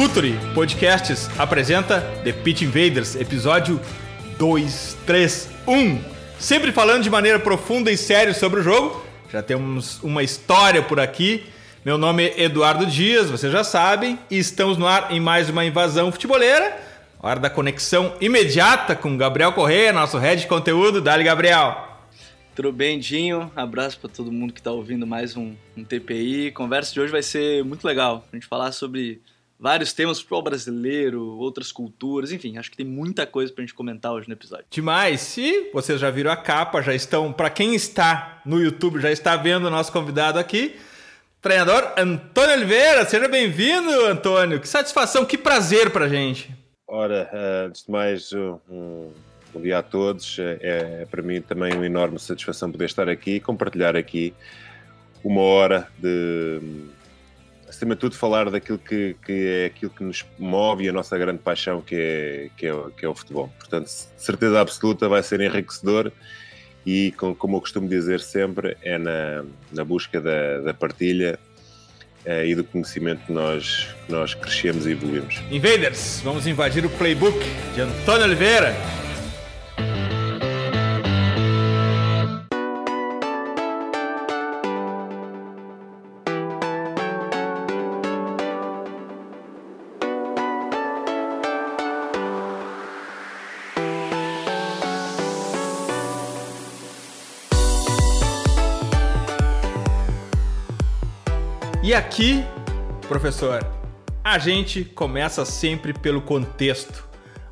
Futuri Podcasts apresenta The Pitch Invaders, episódio 231. Sempre falando de maneira profunda e séria sobre o jogo. Já temos uma história por aqui. Meu nome é Eduardo Dias, vocês já sabem, e estamos no ar em mais uma invasão futeboleira. Hora da conexão imediata com Gabriel Correia, nosso head de conteúdo. Dali, Gabriel! Tudo bem, Dinho? Abraço para todo mundo que está ouvindo mais um, um TPI. Conversa de hoje vai ser muito legal. A gente falar sobre vários temas, futebol brasileiro, outras culturas, enfim, acho que tem muita coisa para a gente comentar hoje no episódio. Demais! Se vocês já viram a capa, já estão, para quem está no YouTube, já está vendo o nosso convidado aqui, treinador Antônio Oliveira. Seja bem-vindo, Antônio. Que satisfação, que prazer para gente. Ora, antes de mais, um Bom dia a todos. É, é, para mim também uma enorme satisfação poder estar aqui e compartilhar aqui uma hora de, acima de tudo, falar daquilo que, que é aquilo que nos move e a nossa grande paixão, que é, que é, que é o futebol. Portanto, certeza absoluta vai ser enriquecedor e, como eu costumo dizer sempre, é na, na busca da, da partilha é, e do conhecimento que nós, nós crescemos e evoluímos. Invaders, vamos invadir o playbook de Antônio Oliveira. Aqui, professor, a gente começa sempre pelo contexto.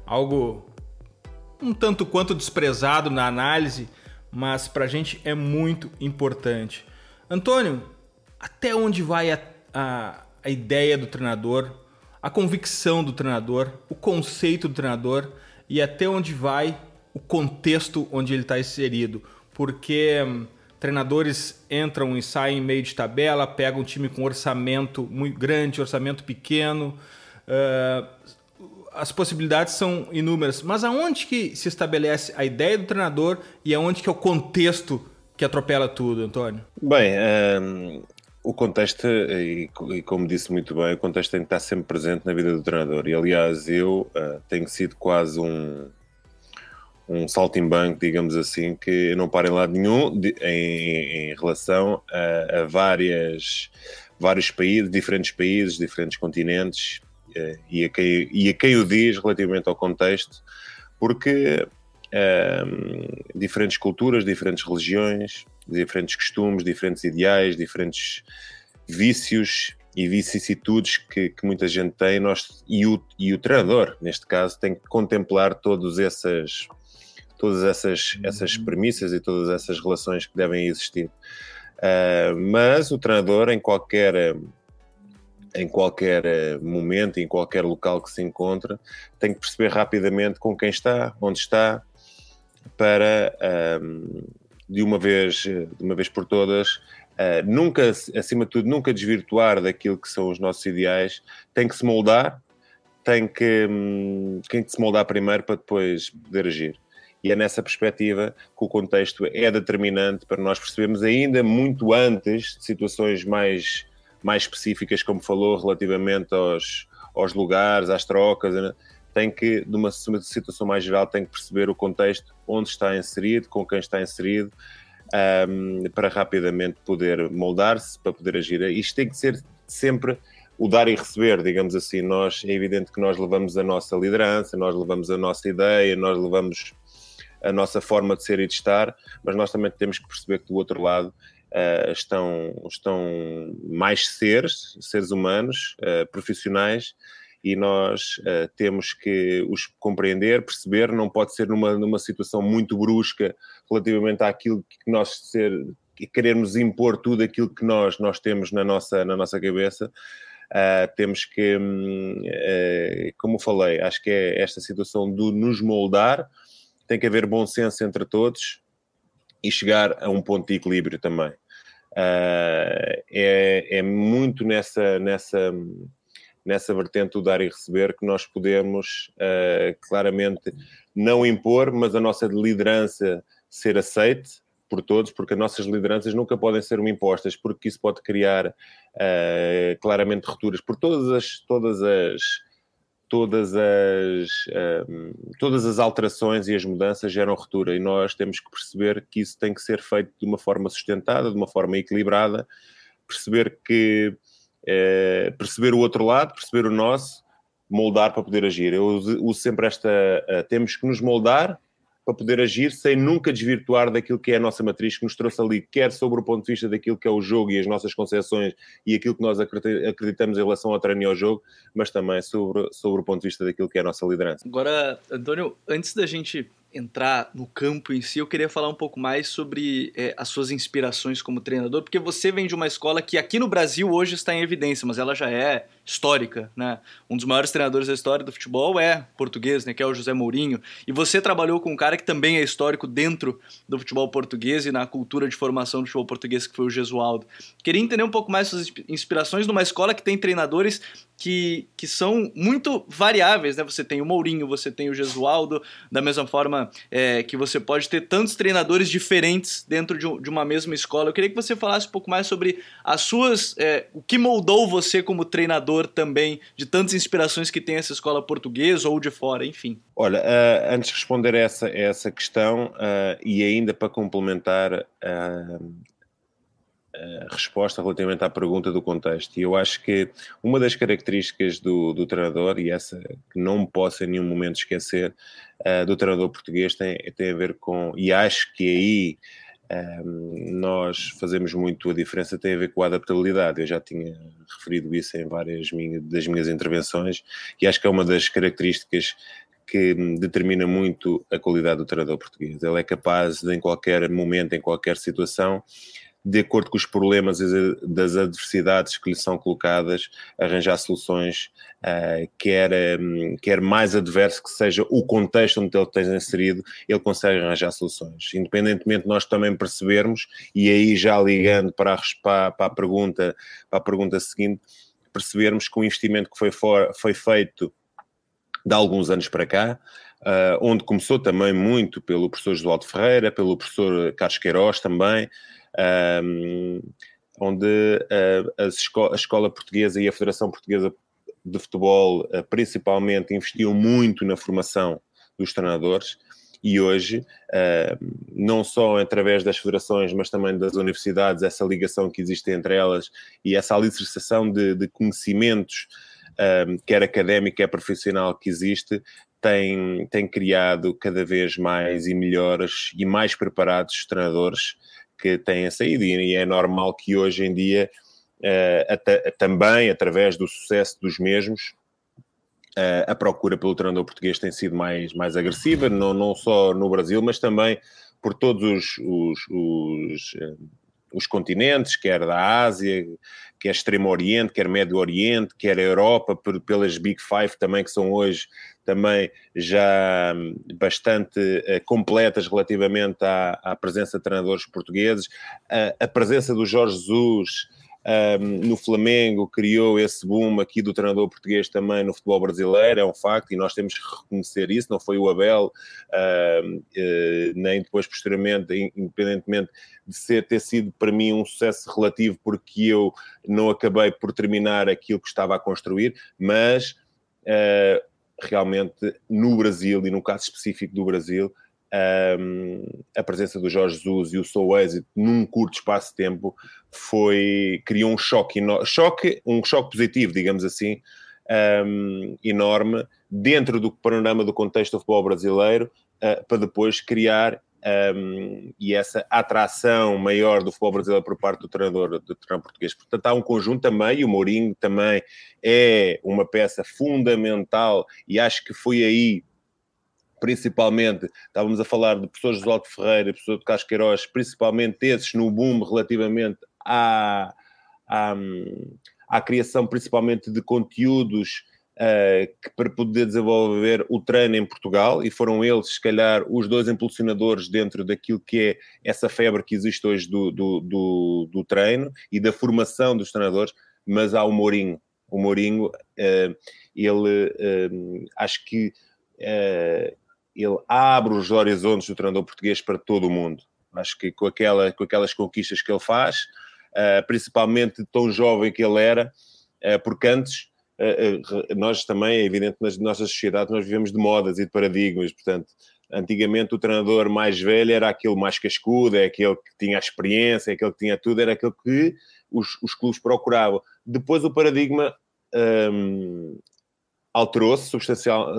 Algo um tanto quanto desprezado na análise, mas para a gente é muito importante. Antônio, até onde vai a, a, a ideia do treinador, a convicção do treinador, o conceito do treinador e até onde vai o contexto onde ele está inserido? Porque hum, treinadores entram e saem meio de tabela, pegam um time com orçamento muito grande, orçamento pequeno. Uh, as possibilidades são inúmeras, mas aonde que se estabelece a ideia do treinador e aonde que é o contexto que atropela tudo, Antônio? Bem, um, o contexto, e, e, como disse muito bem, o contexto tem que estar sempre presente na vida do treinador. E aliás, eu uh, tenho sido quase um, um saltimbanco, digamos assim, que não para em lado nenhum de, em, em, relação a, a, várias, vários países, diferentes países, diferentes continentes uh, e, a quem, e a quem o diz relativamente ao contexto, porque uh, diferentes culturas, diferentes religiões, diferentes costumes, diferentes ideais, diferentes vícios e vicissitudes que, que muita gente tem, nós, e, o, e o treinador, neste caso, tem que contemplar todas essas todas essas, essas uhum. premissas e todas essas relações que devem existir. Uh, mas o treinador, em qualquer, em qualquer momento, em qualquer local que se encontra, tem que perceber rapidamente com quem está, onde está, para, um, de, uma vez, de uma vez por todas, uh, nunca, acima de tudo, nunca desvirtuar daquilo que são os nossos ideais, tem que se moldar, tem que, um, tem que se moldar primeiro para depois poder agir e é nessa perspectiva que o contexto é determinante para nós percebermos ainda muito antes de situações mais, mais específicas, como falou, relativamente aos, aos lugares, às trocas, né? tem que, de uma situação mais geral, tem que perceber o contexto, onde está inserido, com quem está inserido, um, para rapidamente poder moldar-se, para poder agir. Isto tem que ser sempre o dar e receber, digamos assim. Nós, é evidente que nós levamos a nossa liderança, nós levamos a nossa ideia, nós levamos a nossa forma de ser e de estar, mas nós também temos que perceber que do outro lado uh, estão, estão mais seres, seres humanos, uh, profissionais, e nós uh, temos que os compreender, perceber, não pode ser numa, numa situação muito brusca relativamente àquilo que nós ser, queremos impor tudo aquilo que nós, nós temos na nossa, na nossa cabeça, Uh, temos que, uh, como falei, acho que é esta situação de nos moldar, tem que haver bom senso entre todos e chegar a um ponto de equilíbrio também. Uh, é, é muito nessa, nessa, nessa vertente do dar e receber que nós podemos claramente não impor, mas a nossa liderança ser aceite por todos, porque as nossas lideranças nunca podem ser impostas, porque isso pode criar uh, claramente rupturas por todas as todas as todas as uh, todas as alterações e as mudanças geram ruptura e nós temos que perceber que isso tem que ser feito de uma forma sustentada, de uma forma equilibrada, perceber que uh, perceber o outro lado, perceber o nosso, moldar para poder agir. Eu uso sempre esta temos que nos moldar para poder agir sem nunca desvirtuar daquilo que é a nossa matriz que nos trouxe ali, quer sobre o ponto de vista daquilo que é o jogo e as nossas concepções e aquilo que nós acreditamos em relação ao treino e ao jogo, mas também sobre, sobre o ponto de vista daquilo que é a nossa liderança. Agora, Antônio, antes da gente entrar no campo em si, eu queria falar um pouco mais sobre é, as suas inspirações como treinador, porque você vem de uma escola que aqui no Brasil hoje está em evidência, mas ela já é histórica, né? Um dos maiores treinadores da história do futebol é português, né? Que é o José Mourinho. E você trabalhou com um cara que também é histórico dentro do futebol português e na cultura de formação do futebol português, que foi o Gesualdo. Queria entender um pouco mais suas inspirações numa escola que tem treinadores que, que são muito variáveis, né? Você tem o Mourinho, você tem o Gesualdo, da mesma forma é, que você pode ter tantos treinadores diferentes dentro de, de, uma mesma escola. Eu queria que você falasse um pouco mais sobre as suas, é, o que moldou você como treinador também, de tantas inspirações que tem essa escola portuguesa ou de fora, enfim. Olha, uh, antes de responder essa, essa questão, uh, e ainda para complementar uh, resposta relativamente à pergunta do contexto. E eu acho que uma das características do, do treinador, e essa que não posso em nenhum momento esquecer, uh, do treinador português tem, tem a ver com, e acho que aí um, nós fazemos muito a diferença, tem a ver com a adaptabilidade. Eu já tinha referido isso em várias minhas, das minhas intervenções, e acho que é uma das características que determina muito a qualidade do treinador português. Ele é capaz de, em qualquer momento, em qualquer situação, de acordo com os problemas das adversidades que lhe são colocadas, arranjar soluções, uh, quer, um, quer mais adverso que seja o contexto onde ele esteja inserido, ele consegue arranjar soluções. Independentemente de nós também percebermos, e aí já ligando para a, para, a pergunta, para a pergunta seguinte, percebermos que o investimento que foi, for, foi feito de alguns anos para cá, uh, onde começou também muito pelo professor Josualdo Ferreira, pelo professor Carlos Queiroz também, um, onde a, escola, a, escola, Portuguesa e a Federação Portuguesa de Futebol uh, principalmente investiam muito na formação dos treinadores e hoje, uh, não só através das federações, mas também das universidades, essa ligação que existe entre elas e essa alicerçação de, de conhecimentos, quer académico, quer profissional, que existe, tem, tem criado cada vez mais e melhores e mais preparados treinadores que têm saído, e é normal que hoje em dia, uh, também através do sucesso dos mesmos, uh, a procura pelo treinador português tem sido mais, mais agressiva, não, não só no Brasil, mas também por todos os, os, os, uh, os continentes, quer da Ásia, quer Extremo Oriente, quer Médio Oriente, quer a Europa, por, pelas Big Five também, que são hoje também já hum, bastante uh, completas relativamente à, à, presença de treinadores portugueses. Uh, a presença do Jorge Jesus um, no Flamengo criou esse boom aqui do treinador português também no futebol brasileiro, é um facto, e nós temos que reconhecer isso. Não foi o Abel, uh, nem depois, posteriormente, independentemente de ser, ter sido para mim um sucesso relativo, porque eu não acabei por terminar aquilo que estava a construir, mas. Uh, realmente no Brasil e no caso específico do Brasil, um, a presença do Jorge Jesus e o seu êxito num curto espaço de tempo foi criou um choque, choque um choque positivo, digamos assim, um, enorme dentro do panorama do contexto do futebol brasileiro uh, para depois criar um, e essa atração maior do futebol brasileiro por parte do treinador, do treinador português. Portanto, há um conjunto também, e o Mourinho também é uma peça fundamental, e acho que foi aí, principalmente, estávamos a falar de professor José Alto Ferreira, professor de Casqueiroz, principalmente esses no boom relativamente à, à, à criação principalmente de conteúdos uh, que, para poder desenvolver o treino em Portugal, e foram eles, se calhar, os dois impulsionadores dentro daquilo que é essa febre que existe hoje do, do, do, do treino e da formação dos treinadores, mas há o Mourinho. O Mourinho, uh, ele, uh, acho que ele abre os horizontes do treinador português para todo o mundo. Acho que com, aquela, com aquelas conquistas que ele faz, principalmente tão jovem que ele era, porque antes eh, nós também, é evidente, nas nossas sociedades, nós vivemos de modas e de paradigmas, portanto, antigamente o treinador mais velho era aquele mais cascudo, é aquele que tinha a experiência, é aquele que tinha tudo, era aquele que os, os clubes procuravam. Depois o paradigma hum, alterou-se substancial,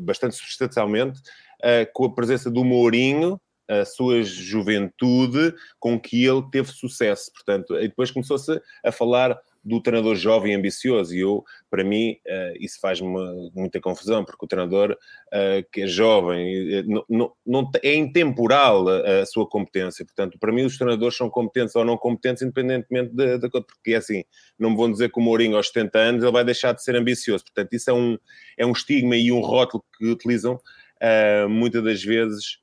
bastante substancialmente uh, com a presença do Mourinho, a sua juventude, com que ele teve sucesso. Portanto, e depois começou-se a falar do treinador jovem e ambicioso. E eu, para mim, uh, isso faz-me muita confusão, porque o treinador uh, que é jovem uh, não, não, é intemporal a, sua competência. Portanto, para mim, os treinadores são competentes ou não competentes, independentemente da. Porque é assim, não me vão dizer que o Mourinho aos 70 anos ele vai deixar de ser ambicioso. Portanto, isso é um, é um estigma e um rótulo que utilizam muitas das vezes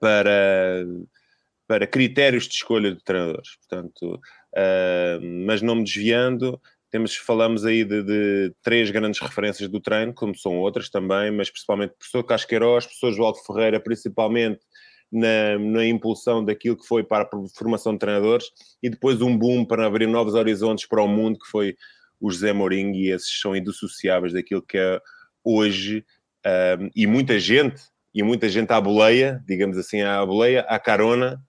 para para critérios de escolha de treinadores. Portanto, mas não me desviando, temos, falamos aí de, de, três grandes referências do treino, como são outras também, mas principalmente o professor Casqueiroz, o professor João Ferreira, principalmente na, na, impulsão daquilo que foi para a formação de treinadores, e depois um boom para abrir novos horizontes para o mundo, que foi o José Mourinho, e esses são indissociáveis daquilo que é hoje, um, e muita gente, e muita gente à boleia, digamos assim, à boleia, à carona,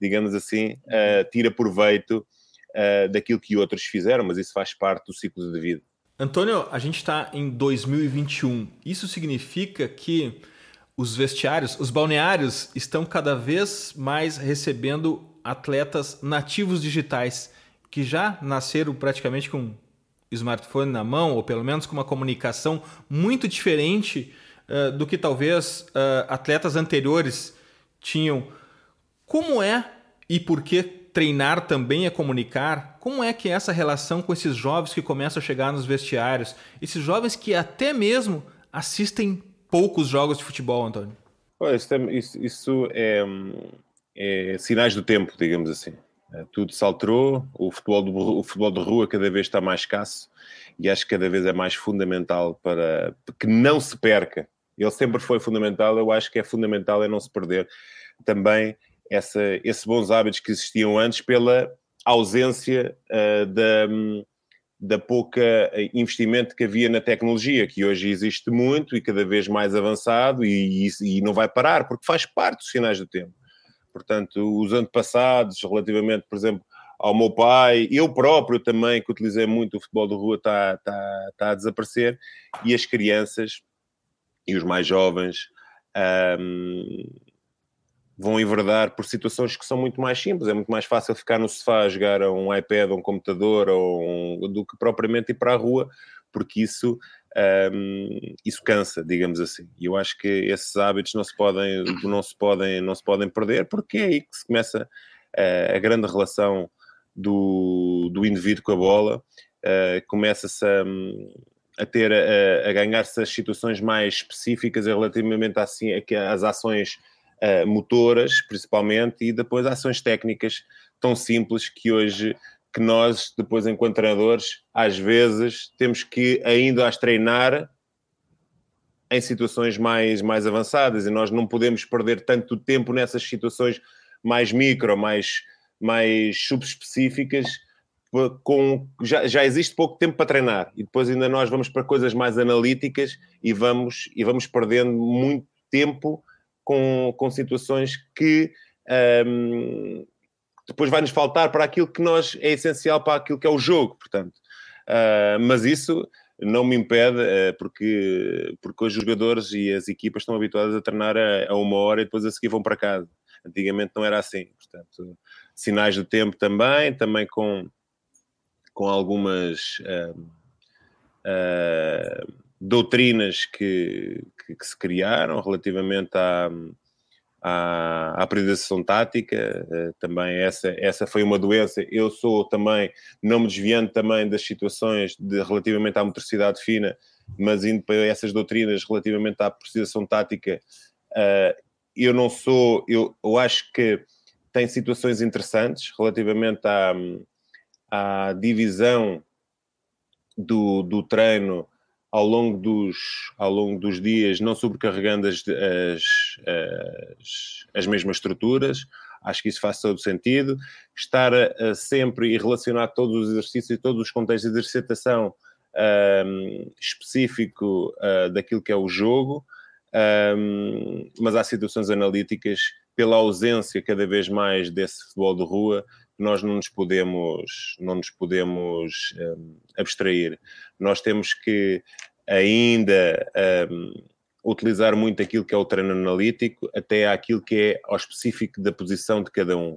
digamos assim, uh, tira proveito uh, daquilo que outros fizeram, mas isso faz parte do ciclo de vida. Antônio, a gente está em 2021. Isso significa que os vestiários, os balneários, estão cada vez mais recebendo atletas nativos digitais que já nasceram praticamente com smartphone na mão, ou pelo menos com uma comunicação muito diferente uh, do que talvez uh, atletas anteriores tinham como é e por que treinar também é comunicar? Como é que é essa relação com esses jovens que começam a chegar nos vestiários? Esses jovens que até mesmo assistem poucos jogos de futebol, Antônio. Isso, isso é, é, sinais do tempo, digamos assim. É, tudo se alterou, o futebol, do, o futebol de rua cada vez está mais escasso e acho que cada vez é mais fundamental para que não se perca. Ele sempre foi fundamental, eu acho que é fundamental é não se perder também essa, esses bons hábitos que existiam antes pela ausência uh, da, da pouca investimento que havia na tecnologia, que hoje existe muito e cada vez mais avançado e, e, e não vai parar, porque faz parte dos sinais do tempo. Portanto, os antepassados, relativamente, por exemplo, ao meu pai, eu próprio também, que utilizei muito o futebol de rua, está, está, está a desaparecer, e as crianças e os mais jovens um, vão enverdar por situações que são muito mais simples. É muito mais fácil ficar no sofá a jogar a um iPad, ou um computador, ou um, do que propriamente ir para a rua, porque isso, um, isso cansa, digamos assim. E eu acho que esses hábitos não se podem, não se podem, não se podem perder, porque é aí que se começa uh, a grande relação do, do indivíduo com a bola, uh, começa-se a a ter a, a ganhar-se as situações mais específicas relativamente assim, às ações uh, motoras, principalmente, e depois ações técnicas tão simples que hoje que nós, depois, enquanto treinadores, às vezes temos que ainda as treinar em situações mais, mais avançadas. E nós não podemos perder tanto tempo nessas situações mais micro, mais, mais subespecíficas, com, já, já existe pouco tempo para treinar. E depois ainda nós vamos para coisas mais analíticas e vamos, e vamos perdendo muito tempo com, com situações que um, depois vai-nos faltar para aquilo que nós é essencial para aquilo que é o jogo, portanto. Uh, mas isso não me impede, uh, porque, porque os jogadores e as equipas estão habituadas a treinar a, a, uma hora e depois a seguir vão para casa. Antigamente não era assim, portanto, sinais do tempo também, também com, com algumas. Uh, doutrinas que, que, que, se criaram relativamente à, à, à periodização tática, uh, também essa, essa foi uma doença. Eu sou também, não me desviando também das situações de, relativamente à motricidade fina, mas indo para essas doutrinas relativamente à periodização tática, uh, eu não sou, eu, eu acho que tem situações interessantes relativamente à, à divisão do, do treino ao longo dos, ao longo dos dias, não sobrecarregando as, as, as, as mesmas estruturas. Acho que isso faz todo sentido. Estar sempre e relacionar todos os exercícios e todos os contextos de exercitação uh, específico uh, daquilo que é o jogo, mas há situações analíticas pela ausência cada vez mais desse futebol de rua nós não nos podemos, não nos podemos um, abstrair. Nós temos que ainda um, utilizar muito aquilo que é o treino analítico, até aquilo que é ao específico da posição de cada um.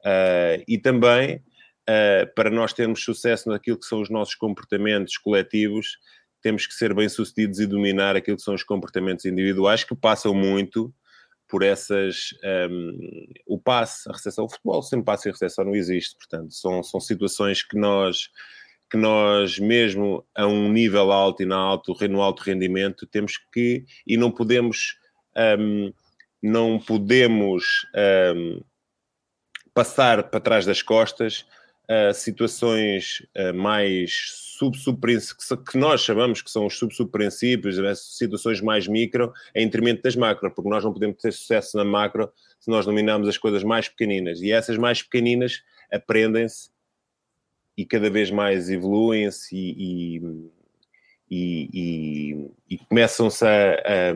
Uh, e também, uh, para nós termos sucesso naquilo que são os nossos comportamentos coletivos, temos que ser bem-sucedidos e dominar aquilo que são os comportamentos individuais, que passam muito por essas. Um, o passe, a recepção, o futebol sem passe e recepção não existe, portanto, são, são situações que nós, que nós, mesmo a um nível alto e na alto, no alto rendimento, temos que e não podemos. Um, não podemos um, passar para trás das costas uh, situações uh, mais sub-subprincípios, que nós chamamos que são os sub-subprincípios, né, situações mais micro, em detrimento das macro, porque nós não podemos ter sucesso na macro se nós dominarmos as coisas mais pequeninas. E essas mais pequeninas aprendem-se e cada vez mais evoluem-se e, e, e, e começam-se a, a,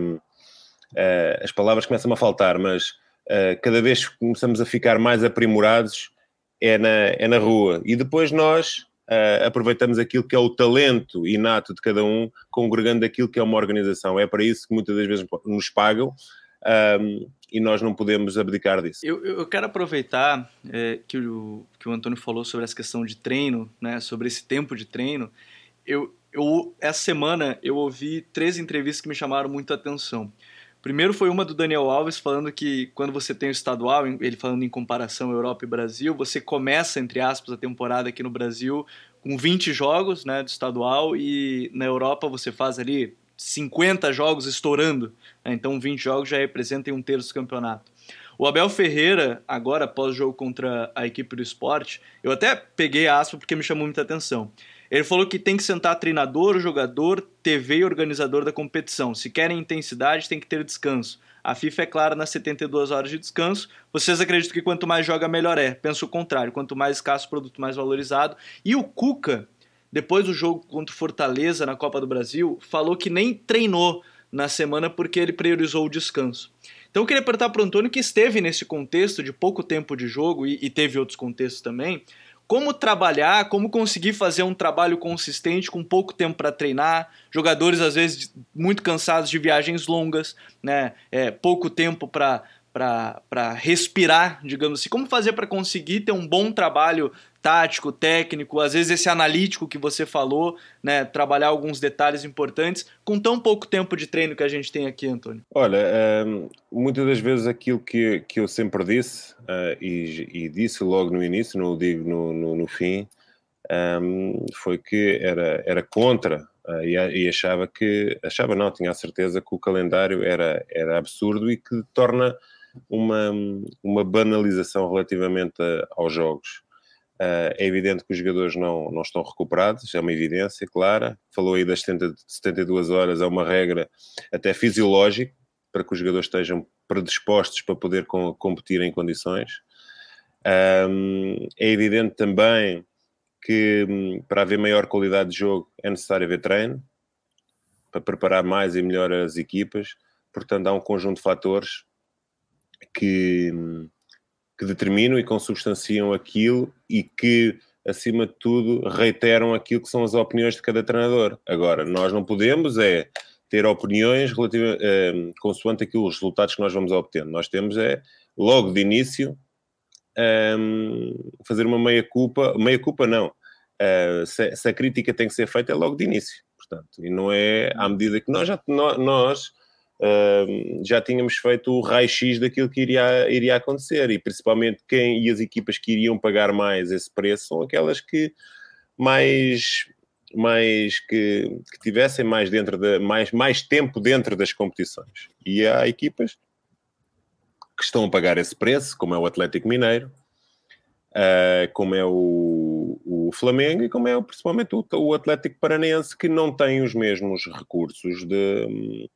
a, As palavras começam a faltar, mas a, cada vez começamos a ficar mais aprimorados é na, é na rua. E depois nós uh, aproveitamos aquilo que é o talento inato de cada um, congregando aquilo que é uma organização. É para isso que muitas das vezes nos pagam. Um, e nós não podemos abdicar disso. Eu, eu quero aproveitar é, que, o, que o Antônio falou sobre essa questão de treino, né, sobre esse tempo de treino. Eu, eu, essa semana eu ouvi três entrevistas que me chamaram muito a atenção. Primeiro foi uma do Daniel Alves falando que quando você tem o estadual, ele falando em comparação Europa e Brasil, você começa, entre aspas, a temporada aqui no Brasil com 20 jogos né, do estadual e na Europa você faz ali 50 jogos estourando. Né, então 20 jogos já representam um terço do campeonato. O Abel Ferreira, agora após o jogo contra a equipe do esporte, eu até peguei a aspa porque me chamou muita atenção. Ele falou que tem que sentar treinador, jogador, TV e organizador da competição. Se querem intensidade, tem que ter descanso. A FIFA é clara nas 72 horas de descanso. Vocês acreditam que quanto mais joga, melhor é. Penso o contrário. Quanto mais escasso, produto mais valorizado. E o Cuca, depois do jogo contra o Fortaleza na Copa do Brasil, falou que nem treinou na semana porque ele priorizou o descanso. Então eu queria perguntar para o Antônio, que esteve nesse contexto de pouco tempo de jogo e, e teve outros contextos também, como trabalhar, como conseguir fazer um trabalho consistente com pouco tempo para treinar, jogadores às vezes muito cansados de viagens longas, né? É, pouco tempo para para respirar, digamos assim. Como fazer para conseguir ter um bom trabalho tático, técnico, às vezes esse analítico que você falou, né, trabalhar alguns detalhes importantes com tão pouco tempo de treino que a gente tem aqui, Antônio? Olha, um, muitas das vezes aquilo que, que eu sempre disse, uh, e, e, disse logo no início, não o digo no, no, no fim, um, foi que era, era contra uh, e, e, achava que, achava não, tinha a certeza que o calendário era, era absurdo e que torna uma, uma banalização relativamente a, aos jogos. Uh, é evidente que os jogadores não, não estão recuperados, é uma evidência clara. Falou aí das 70, 72 horas, é uma regra até fisiológica para que os jogadores estejam predispostos para poder com, competir em condições. Um, é evidente também que hum, para haver maior qualidade de jogo é necessário haver treino para preparar mais e melhor as equipas. Portanto, há um conjunto de fatores que, hum, que determinam e consubstanciam aquilo e que, acima de tudo, reiteram aquilo que são as opiniões de cada treinador. Agora, nós não podemos é ter opiniões relativa, eh, consoante aquilo, os resultados que nós vamos obtendo. Nós temos é, logo de início, eh, fazer uma meia-culpa, meia-culpa não, uh, se, se, a crítica tem que ser feita é logo de início, portanto, e não é à medida que nós já, nós, já tínhamos feito o raio-x daquilo que iria, iria acontecer, e principalmente quem e as equipas que iriam pagar mais esse preço são aquelas que mais mais que, que, tivessem mais dentro de mais, mais tempo dentro das competições. E há equipas que estão a pagar esse preço, como é o Atlético Mineiro, uh, como é o, o, Flamengo e como é principalmente o, o Atlético Paranense, que não tem os mesmos recursos de,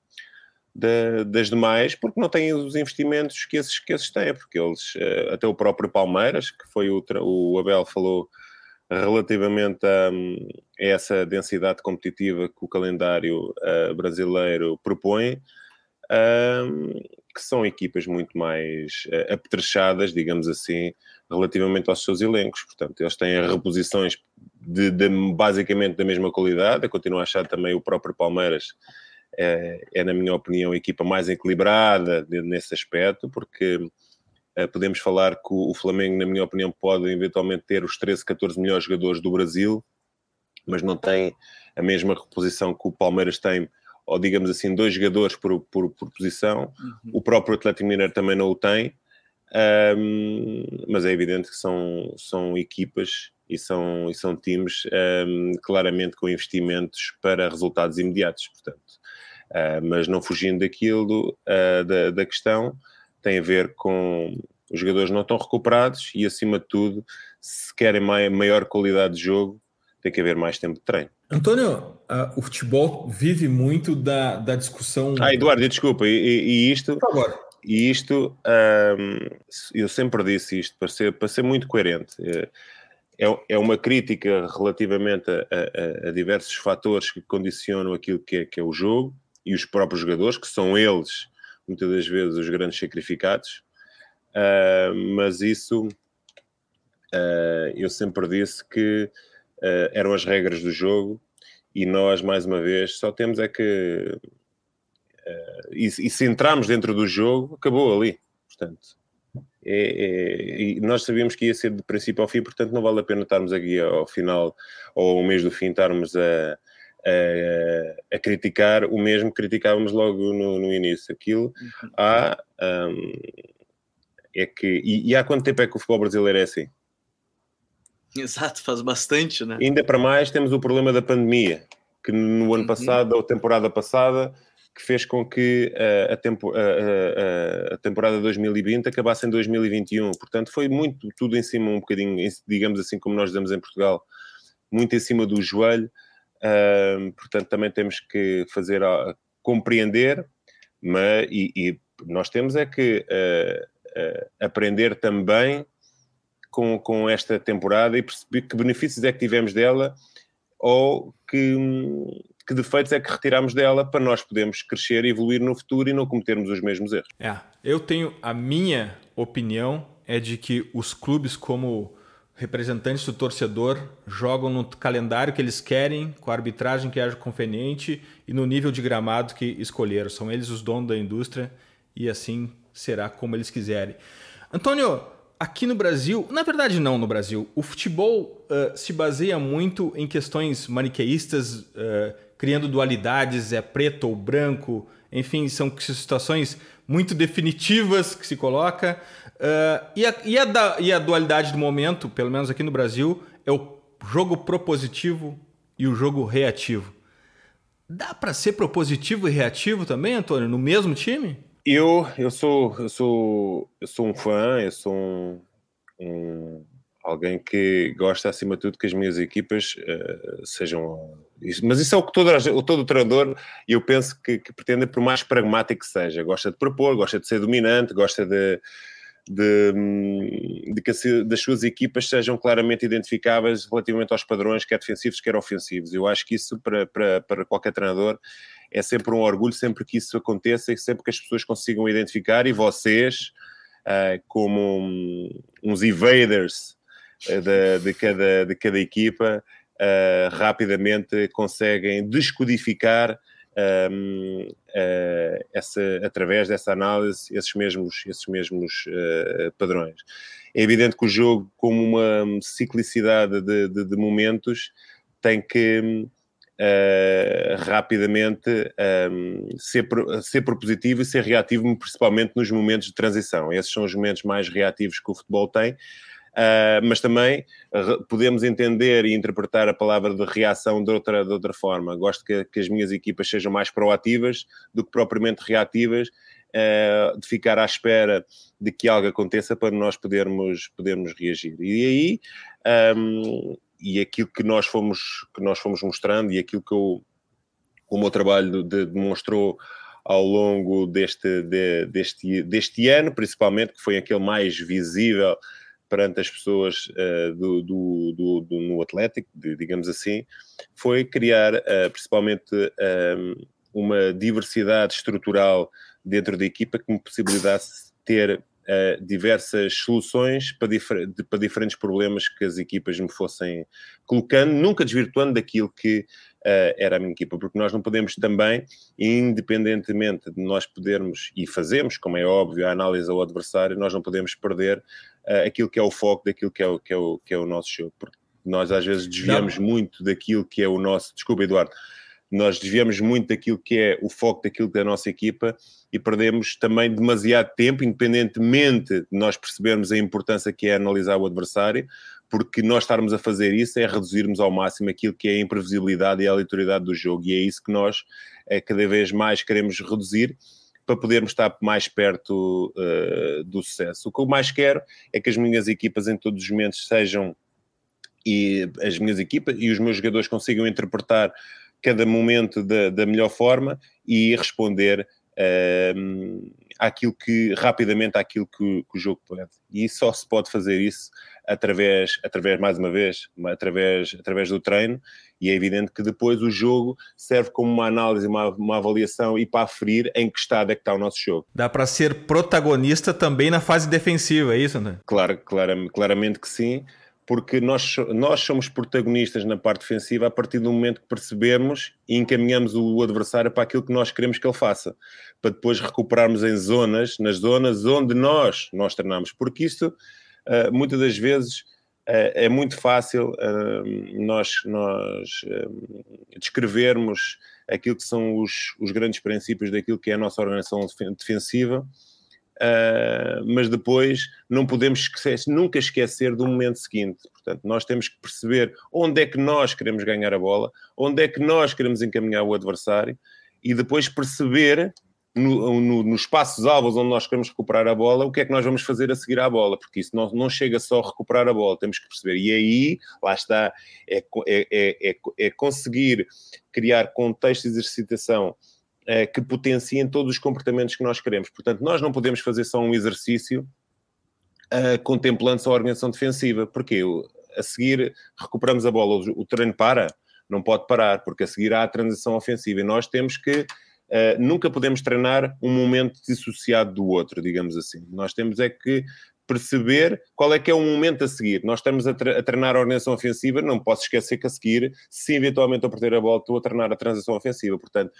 de, das demais, porque não têm os investimentos que esses, que esses têm, porque eles, uh, até o próprio Palmeiras, que foi o, o Abel falou relativamente a, a, essa densidade competitiva que o calendário uh, brasileiro propõe, uh, que são equipas muito mais uh, apetrechadas, digamos assim, relativamente aos seus elencos. Portanto, eles têm reposições de, de, basicamente da mesma qualidade. Eu continuo a achar também o próprio Palmeiras é, é na minha opinião, a equipa mais equilibrada nesse aspecto, porque uh, podemos falar que o Flamengo, na minha opinião, pode eventualmente ter os 13, 14 melhores jogadores do Brasil, mas não tem a mesma reposição que o Palmeiras tem ou digamos assim, dois jogadores por, por, por posição. Uhum. O próprio Atlético Mineiro também não o tem, um, mas é evidente que são, são equipas e são, e são times um, claramente com investimentos para resultados imediatos, portanto. Uh, mas não fugindo daquilo, uh, da, da questão, tem a ver com os jogadores não estão recuperados e, acima de tudo, se querem maior qualidade de jogo, tem que haver mais tempo de treino. Antônio, uh, o futebol vive muito da, da discussão. Ah, Eduardo, desculpa, e, e isto. Por favor. E isto, eu sempre disse isto, para ser, para ser muito coerente. É, é, é uma crítica relativamente a, a, a, diversos fatores que condicionam aquilo que é, que é o jogo e os próprios jogadores, que são eles, muitas das vezes, os grandes sacrificados. Uh, mas isso, uh, eu sempre disse que uh, eram as regras do jogo e nós, mais uma vez, só temos é que. E, e, se entrarmos dentro do jogo, acabou ali. Portanto, é, é, nós sabíamos que ia ser de princípio ao fim, portanto, não vale a pena estarmos aqui ao final ou ao mês do fim, estarmos a, a, a criticar o mesmo que criticávamos logo no, no início. Aquilo uhum. há. Um, é que. E, e há quanto tempo é que o futebol brasileiro é assim? Exato, faz bastante, né? Ainda para mais temos o problema da pandemia, que no ano uhum. passado, ou temporada passada, que fez com que uh, a, tempo, uh, uh, a, temporada 2020 acabasse em 2021. Portanto, foi muito tudo em cima, um bocadinho, digamos assim, como nós dizemos em Portugal, muito em cima do joelho. Portanto, também temos que fazer compreender, mas e, e, nós temos é que aprender também com, com esta temporada e perceber que benefícios é que tivemos dela ou que, que defeitos é que retiramos dela para nós podermos crescer e evoluir no futuro e não cometermos os mesmos erros. É, eu tenho a minha opinião é de que os clubes como representantes do torcedor jogam no calendário que eles querem, com a arbitragem que haja conveniente e no nível de gramado que escolheram. São eles os donos da indústria e assim será como eles quiserem. Antônio, aqui no Brasil, na verdade não no Brasil, o futebol uh, se baseia muito em questões maniqueístas, uh, criando dualidades, é preto ou branco, enfim, são situações muito definitivas que se coloca. Uh, e, a, e, a da, e a dualidade do momento, pelo menos aqui no Brasil, é o jogo propositivo e o jogo reativo. Dá para ser propositivo e reativo também, Antônio, no mesmo time? Eu, eu sou, eu sou, eu sou um fã, eu sou um, um alguém que gosta acima de tudo que as minhas equipas uh, sejam. Mas isso é o que todo, todo treinador, eu penso que, que pretende, por mais pragmático que seja, gosta de propor, gosta de ser dominante, gosta de, de, de que das suas equipas sejam claramente identificáveis relativamente aos padrões, quer defensivos, quer ofensivos. Eu acho que isso, para, para, para qualquer treinador, é sempre um orgulho, sempre que isso aconteça e sempre que as pessoas consigam identificar, e vocês, uh, como um, uns evaders uh, de, de, cada, de cada equipa, uh, rapidamente conseguem descodificar um, uh, essa, através dessa análise esses mesmos, esses mesmos uh, padrões. É evidente que o jogo, como uma ciclicidade de, de, de momentos, tem que uh, rapidamente um, ser, ser propositivo e ser reativo, principalmente nos momentos de transição. Esses são os momentos mais reativos que o futebol tem. Uh, mas também uh, podemos entender e interpretar a palavra de reação de outra, de outra forma. Gosto que, que as minhas equipas sejam mais proativas do que propriamente reativas, uh, de ficar à espera de que algo aconteça para nós podermos, podermos reagir. E aí, um, e aquilo que nós fomos, que nós fomos mostrando e aquilo que eu, o meu trabalho de, demonstrou ao longo deste, de, deste, deste ano, principalmente, que foi aquele mais visível perante as pessoas uh, do, do, do, do, no Atlético, digamos assim, foi criar uh, principalmente um, uma diversidade estrutural dentro da equipa que me possibilitasse ter uh, diversas soluções para, difer para, diferentes problemas que as equipas me fossem colocando, nunca desvirtuando daquilo que era a minha equipa, porque nós não podemos também, independentemente de nós podermos, e fazemos, como é óbvio, a análise ao adversário, nós não podemos perder uh, aquilo que é o foco daquilo que é o, que é o, que é o nosso jogo, porque nós às vezes desviamos não. muito daquilo que é o nosso. Desculpa, Eduardo nós desviamos muito daquilo que é o foco daquilo da nossa equipa e perdemos também demasiado tempo, independentemente de nós percebermos a importância que é analisar o adversário, porque nós estarmos a fazer isso é reduzirmos ao máximo aquilo que é a imprevisibilidade e a aleatoriedade do jogo, e é isso que nós é, cada vez mais queremos reduzir para podermos estar mais perto uh, do sucesso. O que eu mais quero é que as minhas equipas em todos os momentos sejam e as minhas equipas e os meus jogadores consigam interpretar cada momento da, da melhor forma e responder uh, àquilo que, rapidamente àquilo que, que, o jogo pede. E só se pode fazer isso através, através mais uma vez, através, através do treino, e é evidente que depois o jogo serve como uma análise, uma, uma avaliação e para aferir em que estado é que está o nosso jogo. Dá para ser protagonista também na fase defensiva, é isso, André? Claro, claro claramente que sim porque nós, nós somos protagonistas na parte defensiva a partir do momento que percebemos e encaminhamos o adversário para aquilo que nós queremos que ele faça, para depois recuperarmos em zonas, nas zonas onde nós, nós treinamos, porque isto uh, muitas das vezes uh, é muito fácil uh, nós, nós descrevermos aquilo que são os, os grandes princípios daquilo que é a nossa organização defensiva, Uh, mas depois não podemos esquecer, nunca esquecer do momento seguinte. Portanto, nós temos que perceber onde é que nós queremos ganhar a bola, onde é que nós queremos encaminhar o adversário e depois perceber no, no, nos espaços alvos onde nós queremos recuperar a bola, o que é que nós vamos fazer a seguir à bola, porque isso não, não chega só a recuperar a bola, temos que perceber. E aí, lá está, é, é, é, é conseguir criar contexto de exercitação eh, que potenciem todos os comportamentos que nós queremos. Portanto, nós não podemos fazer só um exercício uh, contemplando só a organização defensiva, porque a seguir recuperamos a bola, o treino para, não pode parar, porque a seguir há a transição ofensiva e nós temos que Uh, nunca podemos treinar um momento dissociado do outro, digamos assim. Nós temos é que perceber qual é que é o momento a seguir. Nós estamos a, a treinar a organização ofensiva, não posso esquecer que a seguir, se eventualmente eu perder a bola, estou a treinar a transição ofensiva. Portanto,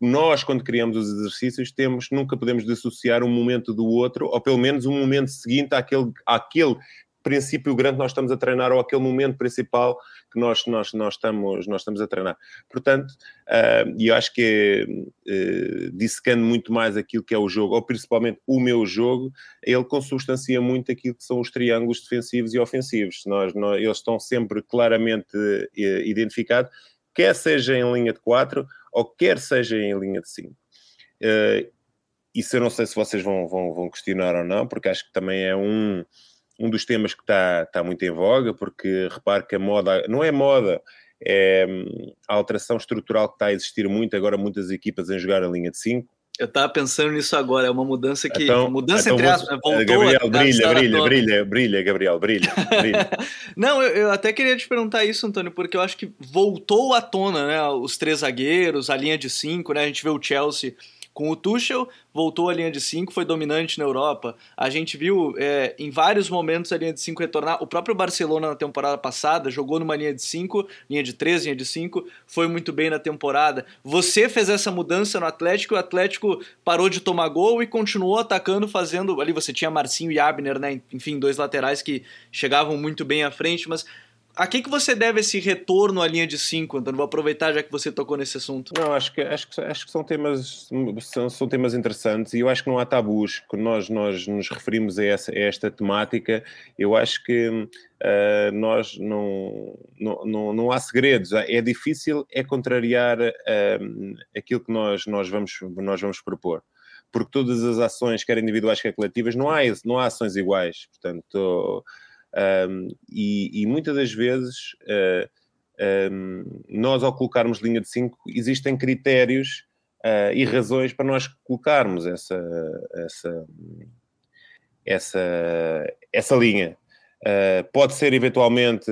nós, quando criamos os exercícios, temos, nunca podemos dissociar um momento do outro, ou pelo menos um momento seguinte àquele, àquele princípio grande que nós estamos a treinar, ou aquele momento principal que nós, nós, nós, estamos, nós estamos a treinar. Portanto, uh, eu acho que uh, dissecando muito mais aquilo que é o jogo, ou principalmente o meu jogo, ele consubstancia muito aquilo que são os triângulos defensivos e ofensivos. Nós, nós, eles estão sempre claramente uh, identificados, quer seja em linha de 4 ou quer seja em linha de 5. Uh, isso eu não sei se vocês vão, vão, vão questionar ou não, porque acho que também é um, um dos temas que está, está muito em voga, porque repare que a moda, não é moda, é a alteração estrutural que está a existir muito, agora muitas equipas em jogar a linha de 5, eu estava pensando nisso agora, é uma mudança que. Então, mudança então entre aspas, voltou Gabriel, a, brilha, brilha, brilha, brilha, Gabriel, brilha. brilha. Não, eu, eu, até queria te perguntar isso, Antônio, porque eu acho que voltou à tona, né? Os três zagueiros, a linha de cinco, né? A gente vê o Chelsea com o Tuchel, voltou à linha de 5, foi dominante na Europa. A gente viu é, em vários momentos a linha de 5 retornar. O próprio Barcelona na temporada passada jogou numa linha de 5, linha de 3, linha de 5, foi muito bem na temporada. Você fez essa mudança no Atlético, o Atlético parou de tomar gol e continuou atacando, fazendo. Ali você tinha Marcinho e Abner, né? Enfim, dois laterais que chegavam muito bem à frente, mas A quem que você deve esse retorno à linha de 5, Antônio? Vou aproveitar já que você tocou nesse assunto. Não, acho que, acho que, acho que são, temas, são, são temas interessantes e eu acho que não há tabus. Quando nós, nós nos referimos a, essa, a esta temática, eu acho que uh, nós não, não, não, não, há segredos. É difícil é contrariar uh, aquilo que nós, nós, vamos, nós vamos propor porque todas as ações, quer individuais, quer coletivas, não há, não há ações iguais. Portanto, um, e, e, muitas das vezes, uh, um, nós ao colocarmos linha de 5, existem critérios uh, e razões para nós colocarmos essa, essa, essa, essa linha. Uh, pode ser eventualmente,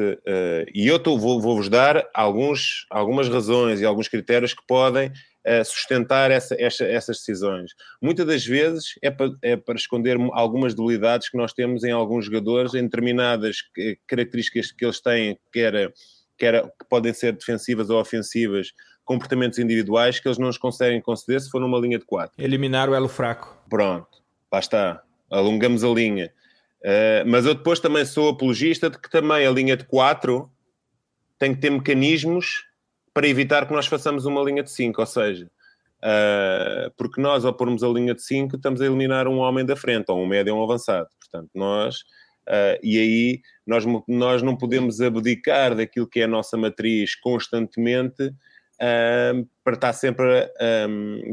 e eu vou, vou-vos dar alguns, algumas razões e alguns critérios que podem sustentar essa, essa, essas decisões. Muitas das vezes é para, é para esconder algumas debilidades que nós temos em alguns jogadores, em determinadas características que eles têm, quer, quer, que podem ser defensivas ou ofensivas, comportamentos individuais que eles não os conseguem conceder se for numa linha de 4. Eliminar o elo fraco. Pronto, lá está. Alongamos a linha Uh, mas eu depois também sou apologista de que também a linha de 4 tem que ter mecanismos para evitar que nós façamos uma linha de 5, ou seja, uh, porque nós ao pormos a linha de 5 estamos a eliminar um homem da frente, ou um médio ou um avançado. Portanto, nós, uh, e aí nós, nós não podemos abdicar daquilo que é a nossa matriz constantemente para estar sempre,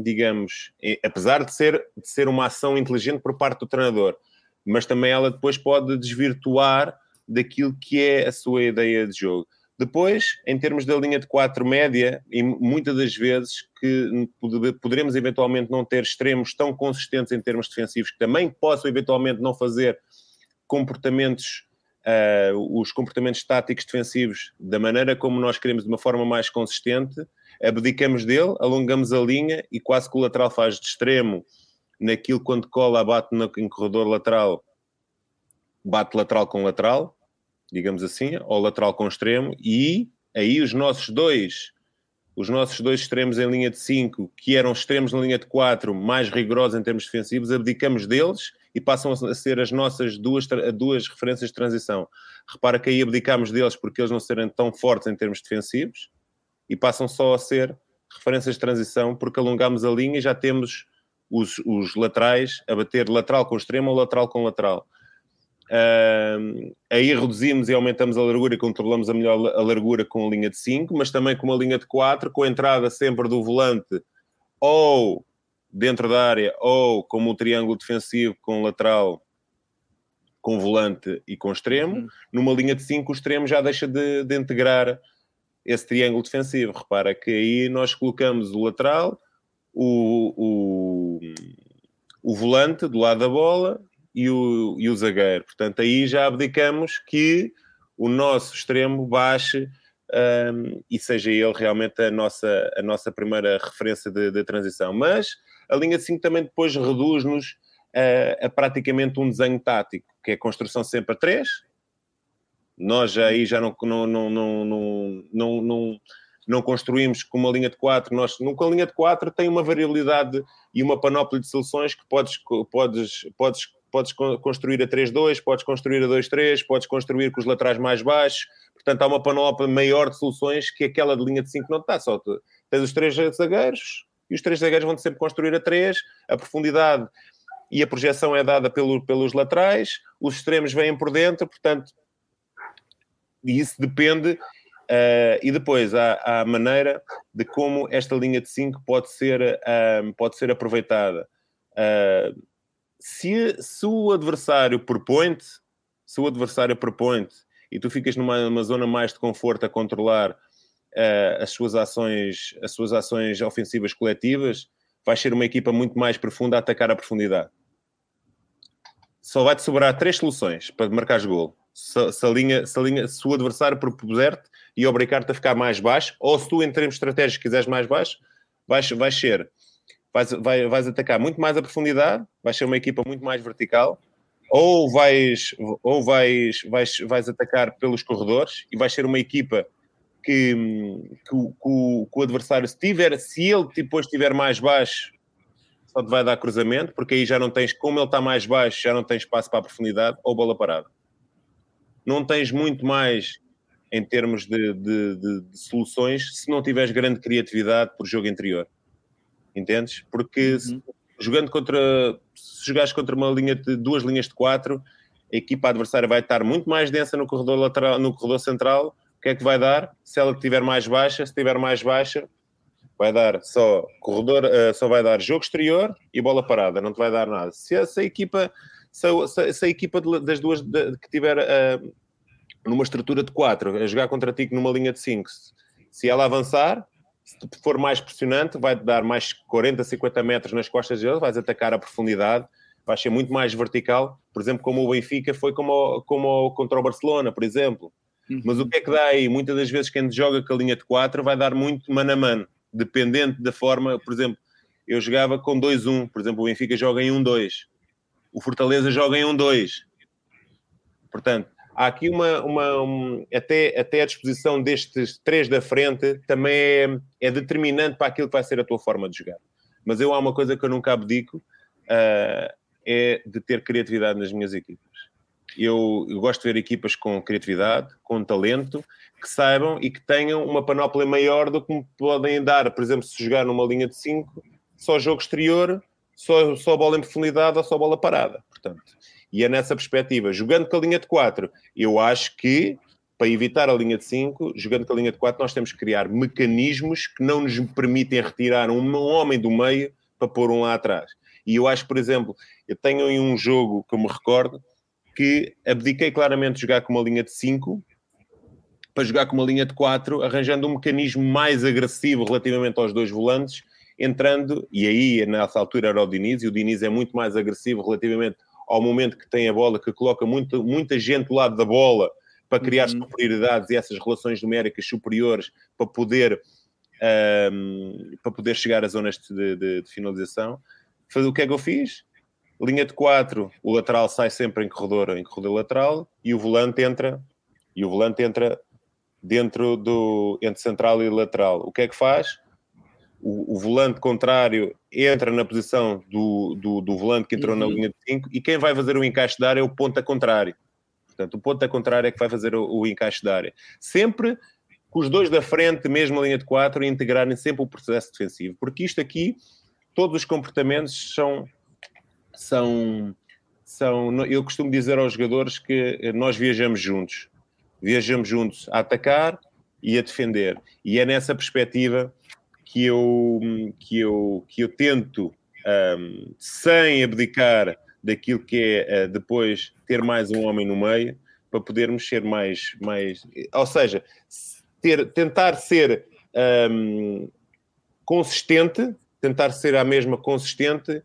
digamos, apesar de ser, de ser uma ação inteligente por parte do treinador, mas também ela depois pode desvirtuar daquilo que é a sua ideia de jogo. Depois, em termos da linha de 4 média, e muitas das vezes que poderemos eventualmente não ter extremos tão consistentes em termos defensivos, que também possam eventualmente não fazer comportamentos, uh, os comportamentos táticos defensivos da maneira como nós queremos, de uma forma mais consistente, abdicamos dele, alongamos a linha e quase que o lateral faz de extremo naquilo quando cola, bate no, em corredor lateral, bate lateral com lateral, digamos assim, ou lateral com extremo, e aí os nossos dois, os nossos dois extremos em linha de 5, que eram extremos na linha de 4, mais rigorosos em termos defensivos, abdicamos deles e passam a ser as nossas duas, duas referências de transição. Repara que aí abdicamos deles porque eles não serem tão fortes em termos defensivos e passam só a ser referências de transição porque alongamos a linha e já temos os, os laterais a bater lateral com extremo ou lateral com lateral. Uh, aí reduzimos e aumentamos a largura e controlamos a melhor a largura com a linha de 5, mas também com uma linha de 4, com a entrada sempre do volante ou dentro da área, ou como um triângulo defensivo com lateral, com volante e com extremo. Uhum. Numa linha de 5, o extremo já deixa de, de integrar esse triângulo defensivo. Repara que aí nós colocamos o lateral, o, o, o volante do lado da bola e o, e o zagueiro. Portanto, aí já abdicamos que o nosso extremo baixe um, e seja ele realmente a nossa, a nossa primeira referência de, de transição. Mas a linha 5 também depois reduz-nos a, a, praticamente um desenho tático, que é construção sempre a 3. Nós já aí já não, não, não, não, não, não, não não construímos com uma linha de 4, nós, com a linha de 4 tem uma variabilidade e uma panóplia de soluções que podes, podes, podes, podes construir a 3-2, podes construir a 2-3, podes construir com os laterais mais baixos, portanto há uma panóplia maior de soluções que aquela de linha de 5 não está, só tens os três zagueiros e os três zagueiros vão sempre construir a 3, a profundidade e a projeção é dada pelo, pelos laterais, os extremos vêm por dentro, portanto, isso depende Uh, e depois há, há, a maneira de como esta linha de 5 pode ser, uh, pode ser aproveitada. Uh, se, se, o adversário propõe se o adversário propõe e tu ficas numa, numa, zona mais de conforto a controlar as, suas ações, as suas ações ofensivas coletivas, vais ser uma equipa muito mais profunda a atacar a profundidade. Só vai-te sobrar três soluções para marcar gol. Se, se, a linha, se, a linha, se o adversário propuser-te e obrigar-te a ficar mais baixo, ou se tu, em termos estratégicos, quiseres mais baixo, vais, vais ser, vais, vais, vais atacar muito mais a profundidade, vais ser uma equipa muito mais vertical, ou vais, ou vais, vais, vais atacar pelos corredores e vais ser uma equipa que, que, que, o, que o adversário, se, tiver, se ele depois estiver mais baixo, só te vai dar cruzamento, porque aí já não tens, como ele está mais baixo, já não tens espaço para a profundidade ou bola parada. Não tens muito mais em termos de, de, de, de, soluções se não tiveres grande criatividade por jogo interior. Entendes? Porque uhum. se, jogando contra. Se jogares contra uma linha de duas linhas de quatro, a equipa adversária vai estar muito mais densa no corredor lateral, no corredor central. O que é que vai dar? Se ela estiver mais baixa, se estiver mais baixa, vai dar só corredor, uh, só vai dar jogo exterior e bola parada, não te vai dar nada. Se, se a equipa, se a, se a equipa das duas de, que tiver uh, numa estrutura de 4, a jogar contra ti numa linha de 5, se ela avançar, se for mais pressionante, vai dar mais 40, 50 metros nas costas dele, vais atacar a profundidade, vai ser muito mais vertical, por exemplo, como o Benfica foi como, como contra o Barcelona, por exemplo. Uhum. Mas o que é que dá aí? Muitas das vezes quem joga com a linha de 4 vai dar muito mano a mano, dependente da forma, por exemplo, eu jogava com 2-1, por exemplo, o Benfica joga em 1-2, o Fortaleza joga em 1-2. Portanto, há aqui uma, uma um, até, até a disposição destes três da frente também é, é, determinante para aquilo que vai ser a tua forma de jogar. Mas eu há uma coisa que eu nunca abdico, uh, é de ter criatividade nas minhas equipas. Eu, eu, gosto de ver equipas com criatividade, com talento, que saibam e que tenham uma panóplia maior do que me podem dar, por exemplo, se jogar numa linha de 5, só jogo exterior, só, só bola em profundidade ou só bola parada. Portanto, e é nessa perspectiva, jogando com a linha de 4, eu acho que para evitar a linha de 5, jogando com a linha de 4, nós temos que criar mecanismos que não nos permitem retirar um, homem do meio para pôr um lá atrás. E eu acho, por exemplo, eu tenho em um jogo que eu me recordo que abdiquei claramente de jogar com uma linha de 5 para jogar com uma linha de 4, arranjando um mecanismo mais agressivo relativamente aos dois volantes, entrando, e aí nessa altura era o Diniz, e o Diniz é muito mais agressivo relativamente ao momento que tem a bola, que coloca muito, muita gente do lado da bola para criar uhum. superioridades e essas relações numéricas superiores para poder, um, para poder chegar às zonas de, de, de finalização. O que é que eu fiz? Linha de 4, o lateral sai sempre em corredor, em corredor lateral e o volante entra e o volante entra dentro do entre central e lateral. O que é que faz? o, o, volante contrário entra na posição do, do, do volante que entrou uhum. na linha de 5 e quem vai fazer o encaixe da área é o ponta contrário. Portanto, o ponta contrário é que vai fazer o, o encaixe da área. Sempre com os dois da frente, mesmo a linha de 4, integrarem sempre o processo defensivo. Porque isto aqui, todos os comportamentos são, são, são. Eu costumo dizer aos jogadores que nós viajamos juntos. Viajamos juntos a atacar e a defender. E é nessa perspectiva que eu, que eu, que eu tento, um, sem abdicar daquilo que é uh, depois ter mais um homem no meio, para podermos ser mais. mais ou seja, ter, tentar ser um, consistente, tentar ser a mesma consistente,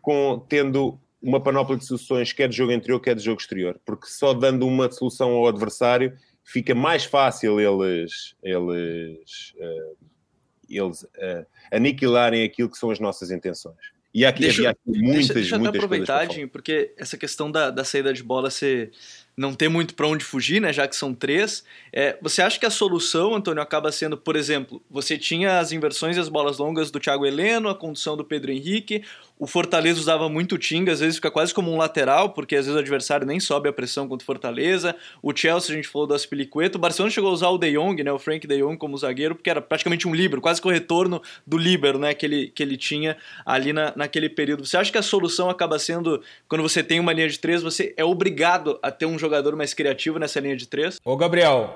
com, tendo uma panóplia de soluções, quer de jogo interior, quer de jogo exterior, porque só dando uma solução ao adversário fica mais fácil eles, eles uh, eles uh, aniquilarem aquilo que são as nossas intenções. E há aqui, deixa, aqui muitas, deixa, deixa muitas aproveitar, Jim, porque essa questão da, da saída de bola ser não ter muito para onde fugir, né, já que são três. É, você acha que a solução, Antônio, acaba sendo, por exemplo, você tinha as inversões e as bolas longas do Thiago Heleno, a condução do Pedro Henrique, o Fortaleza usava muito o Tinga, às vezes fica quase como um lateral, porque às vezes o adversário nem sobe a pressão contra o Fortaleza. O Chelsea, a gente falou do Aspilicueta. O Barcelona chegou a usar o De Jong, né, o Frank De Jong como zagueiro, porque era praticamente um líbero, quase que o retorno do líbero né, que, ele, que ele tinha ali na, naquele período. Você acha que a solução acaba sendo, quando você tem uma linha de três, você é obrigado a ter um jogador mais criativo nessa linha de três? Ô, Gabriel,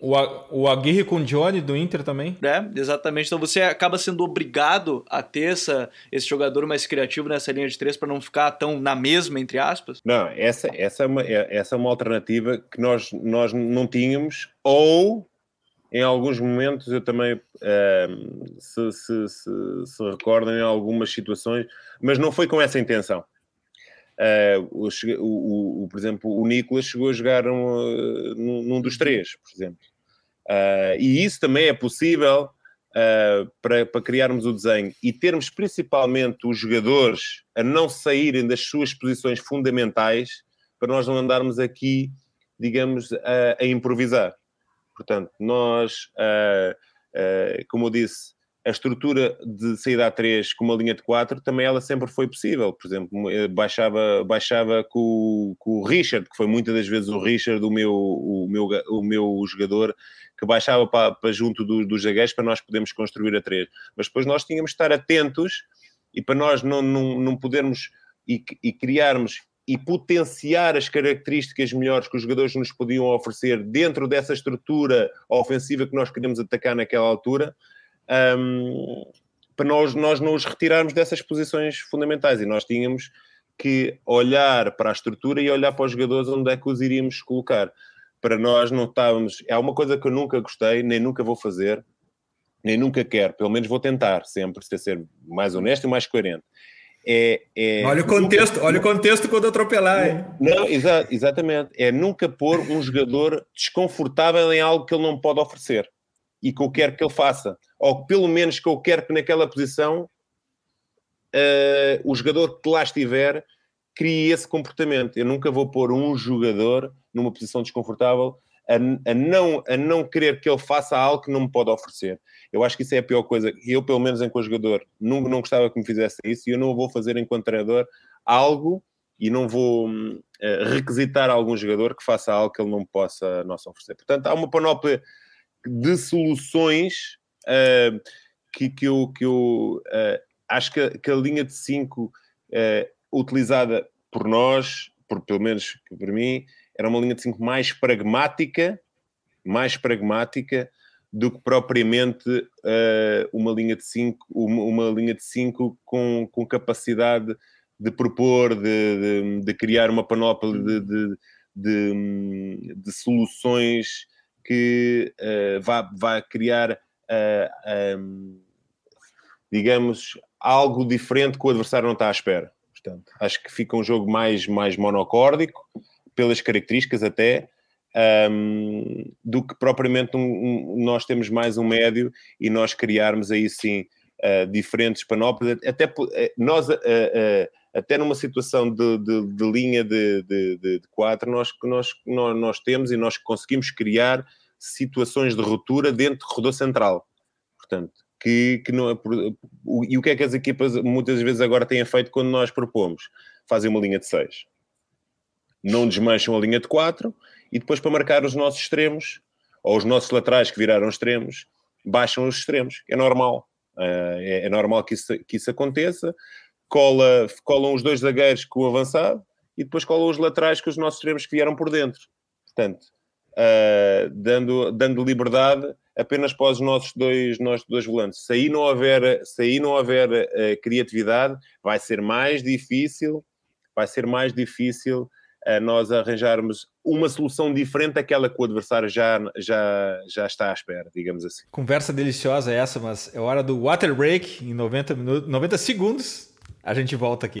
o, o Aguirre com o Johnny do Inter também? É, exatamente. Então você acaba sendo obrigado a ter essa, esse jogador mais criativo nessa linha de três para não ficar tão na mesma, entre aspas? Não, essa, essa, é, uma, é, essa é uma alternativa que nós, nós não tínhamos, ou em alguns momentos eu também, ehm, se, se, se, se recordam em algumas situações, mas não foi com essa intenção. Uh, o, o, o, por exemplo, o Nicolas chegou a jogar um, num, num, dos três, por exemplo. Uh, e isso também é possível uh, para, para criarmos o desenho e termos principalmente os jogadores a não saírem das suas posições fundamentais para nós não andarmos aqui, digamos, a, a improvisar. Portanto, nós, como eu disse, a estrutura de saída a 3 com uma linha de 4 também ela sempre foi possível. Por exemplo, eh, baixava, baixava com, com o Richard, que foi muitas das vezes o Richard, o meu, o meu, o meu jogador, que baixava para, para junto do, dos zagueiros para nós podermos construir a 3. Mas depois nós tínhamos de estar atentos e para nós não, não, não podermos e, e criarmos e potenciar as características melhores que os jogadores nos podiam oferecer dentro dessa estrutura ofensiva que nós queríamos atacar naquela altura, um, para nós, nós não os retirarmos dessas posições fundamentais. E nós tínhamos que olhar para a estrutura e olhar para os jogadores onde é que os iríamos colocar. Para nós não estávamos. É uma coisa que eu nunca gostei, nem nunca vou fazer, nem nunca quero. Pelo menos vou tentar sempre ser mais honesto e mais coerente. É, é, olha o contexto, nunca, olha o contexto quando atropelar. Hein? Não, exa exatamente. É nunca pôr um jogador desconfortável em algo que ele não pode oferecer e que eu quero que ele faça, ou pelo menos que eu quero que naquela posição uh, o jogador que lá estiver crie esse comportamento. Eu nunca vou pôr um jogador numa posição desconfortável a, a, não, a não querer que ele faça algo que não me pode oferecer. Eu acho que isso é a pior coisa. Eu, pelo menos, enquanto jogador, não, não gostava que me fizesse isso e eu não vou fazer, enquanto treinador, algo e não vou uh, requisitar algum jogador que faça algo que ele não possa nos oferecer. Portanto, há uma panóplia de soluções uh, que, que eu, que eu uh, acho que a, que a, linha de 5 uh, utilizada por nós, por, pelo menos por mim, era uma linha de 5 mais pragmática, mais pragmática do que propriamente uma linha de 5 uma, uma, linha de 5 com, com capacidade de propor, de, de, de criar uma panóplia de, de, de soluções que uh, vá, vá criar, uh, eh, um, ehm, digamos, algo diferente que o adversário não está à espera. Portanto, acho que fica um jogo mais, mais monocórdico, pelas características até, um, ehm, do que propriamente um, um, nós temos mais um médio e nós criarmos aí sim uh, diferentes panóplias. Até nós, uh, uh, até numa situação de, de, de linha de, de, de, quatro, nós, nós, nós, nós temos e nós conseguimos criar situações de ruptura dentro do corredor central. Portanto, que, que não é, e o que é que as equipas muitas vezes agora têm feito quando nós propomos? Fazem uma linha de 6. Não desmancham a linha de 4 e depois para marcar os nossos extremos ou os nossos laterais que viraram extremos, baixam os extremos. É normal. É, é normal que isso, que isso aconteça cola, colam os dois zagueiros com o avançado e depois colam os laterais com os nossos extremos que vieram por dentro. Portanto, uh, dando, dando liberdade apenas para os nossos dois, nossos dois volantes. Se aí não houver, se aí não houver uh, criatividade, vai ser mais difícil, vai ser mais difícil uh, nós arranjarmos uma solução diferente daquela que o adversário já, já, já está à espera, digamos assim. Conversa deliciosa essa, mas é hora do water break em 90, minutos, 90 segundos. A gente volta aqui.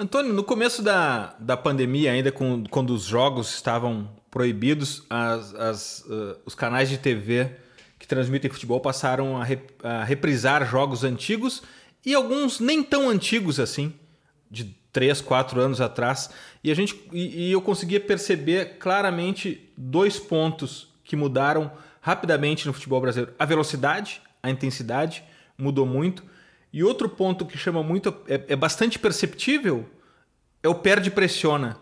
Antônio, no começo da, da pandemia, ainda com, quando os jogos estavam proibidos, as, as, uh, os canais de TV que transmitem futebol passaram a, rep, a, reprisar jogos antigos e alguns nem tão antigos assim, de 3, 4 anos atrás. E, a gente, e, e eu conseguia perceber claramente dois pontos que mudaram rapidamente no futebol brasileiro. A velocidade, a intensidade mudou muito. E outro ponto que chama muito, é, é bastante perceptível, é o perde-pressiona.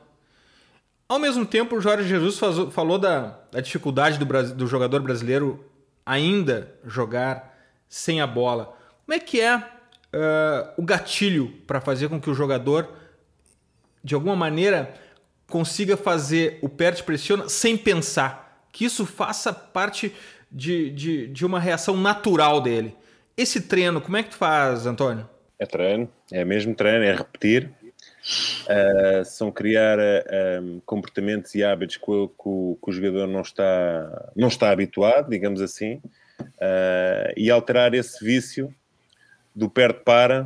Ao mesmo tempo, o Jorge Jesus faz, falou da, da dificuldade do, do jogador brasileiro ainda jogar sem a bola. Como é que é uh, o gatilho para fazer com que o jogador, de alguma maneira, consiga fazer o perde pressiona sem pensar? Que isso faça parte de, de, de uma reação natural dele. Esse treino, como é que tu faz, Antônio? É treino, é mesmo treino, é repetir. Uh, são criar uh, comportamentos e hábitos que o, que, que o, jogador não está, não está habituado, digamos assim, uh, e alterar esse vício do perto para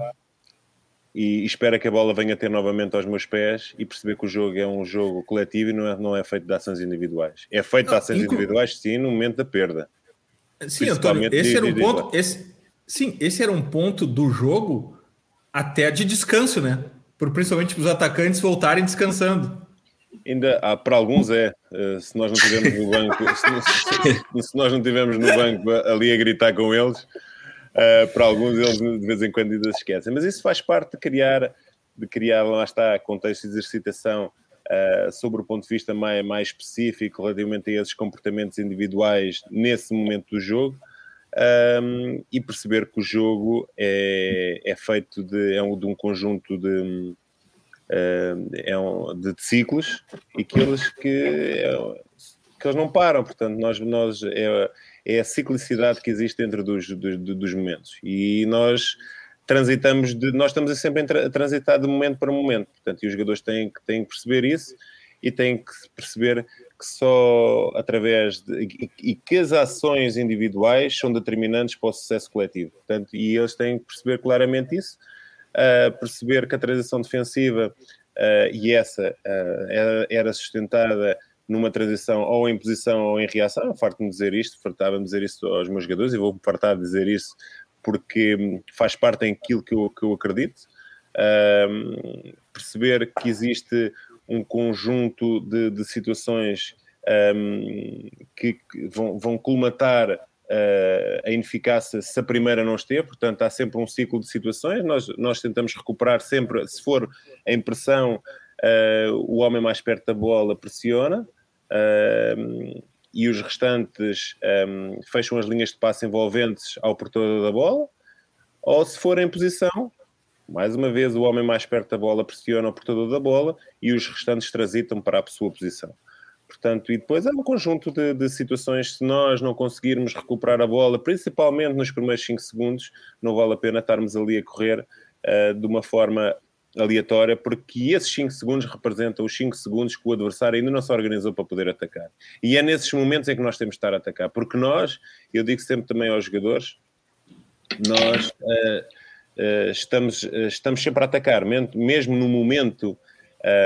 e, espera que a bola venha ter novamente aos meus pés e perceber que o jogo é um jogo coletivo e não é, não é feito de ações individuais. É feito de ações individuais, sim, no momento da perda. Sim, Antônio, esse era um ponto. Esse, sim, esse era um ponto do jogo até de descanso, né? Por principalmente os atacantes voltarem descansando. Ainda há, para alguns é. Eh, se nós não tivermos no banco, se, se nós não tivermos no banco ali a gritar com eles, Uh, para alguns eles de vez em quando ainda se esquecem. Mas isso faz parte de criar, de criar lá está, contexto de exercitação uh, sobre o ponto de vista mais, mais específico relativamente a esses comportamentos individuais nesse momento do jogo. Um, e perceber que o jogo é, é feito de, é um, de um conjunto de, é um, de, de, ciclos e que eles, que, é, que eles não param, portanto nós, nós é, é a ciclicidade que existe dentro dos, dos, dos momentos. E nós transitamos de, nós estamos sempre a transitar de momento para momento, portanto, e os jogadores têm têm que perceber isso e têm que perceber que só através de, e, e, que as ações individuais são determinantes para o sucesso coletivo, portanto, e eles têm que perceber claramente isso, uh, perceber que a transição defensiva uh, e essa uh, era, era sustentada numa transição ou em posição ou em reação. Eu farto-me dizer isto, fartava-me dizer isto aos meus jogadores e vou-me fartar de dizer isso porque faz parte daquilo que eu, que eu acredito. Perceber que existe um conjunto de, de situações um, que, que, vão, vão colmatar uh, a ineficácia se a primeira não esteve, portanto há sempre um ciclo de situações, nós, nós tentamos recuperar sempre, se for a impressão, uh, o homem mais perto da bola pressiona, uh, e os restantes um, fecham as linhas de passe envolventes ao portador da bola, ou se for em posição, mais uma vez o homem mais perto da bola pressiona o portador da bola e os restantes transitam para a sua posição. Portanto, e depois é um conjunto de, de, situações, se nós não conseguirmos recuperar a bola, principalmente nos primeiros 5 segundos, não vale a pena estarmos ali a correr uh, de uma forma aleatória, porque esses 5 segundos representam os 5 segundos que o adversário ainda não se organizou para poder atacar. E é nesses momentos em que nós temos de estar a atacar, porque nós, eu digo sempre também aos jogadores, nós uh, estamos, uh, estamos sempre a atacar, mesmo no momento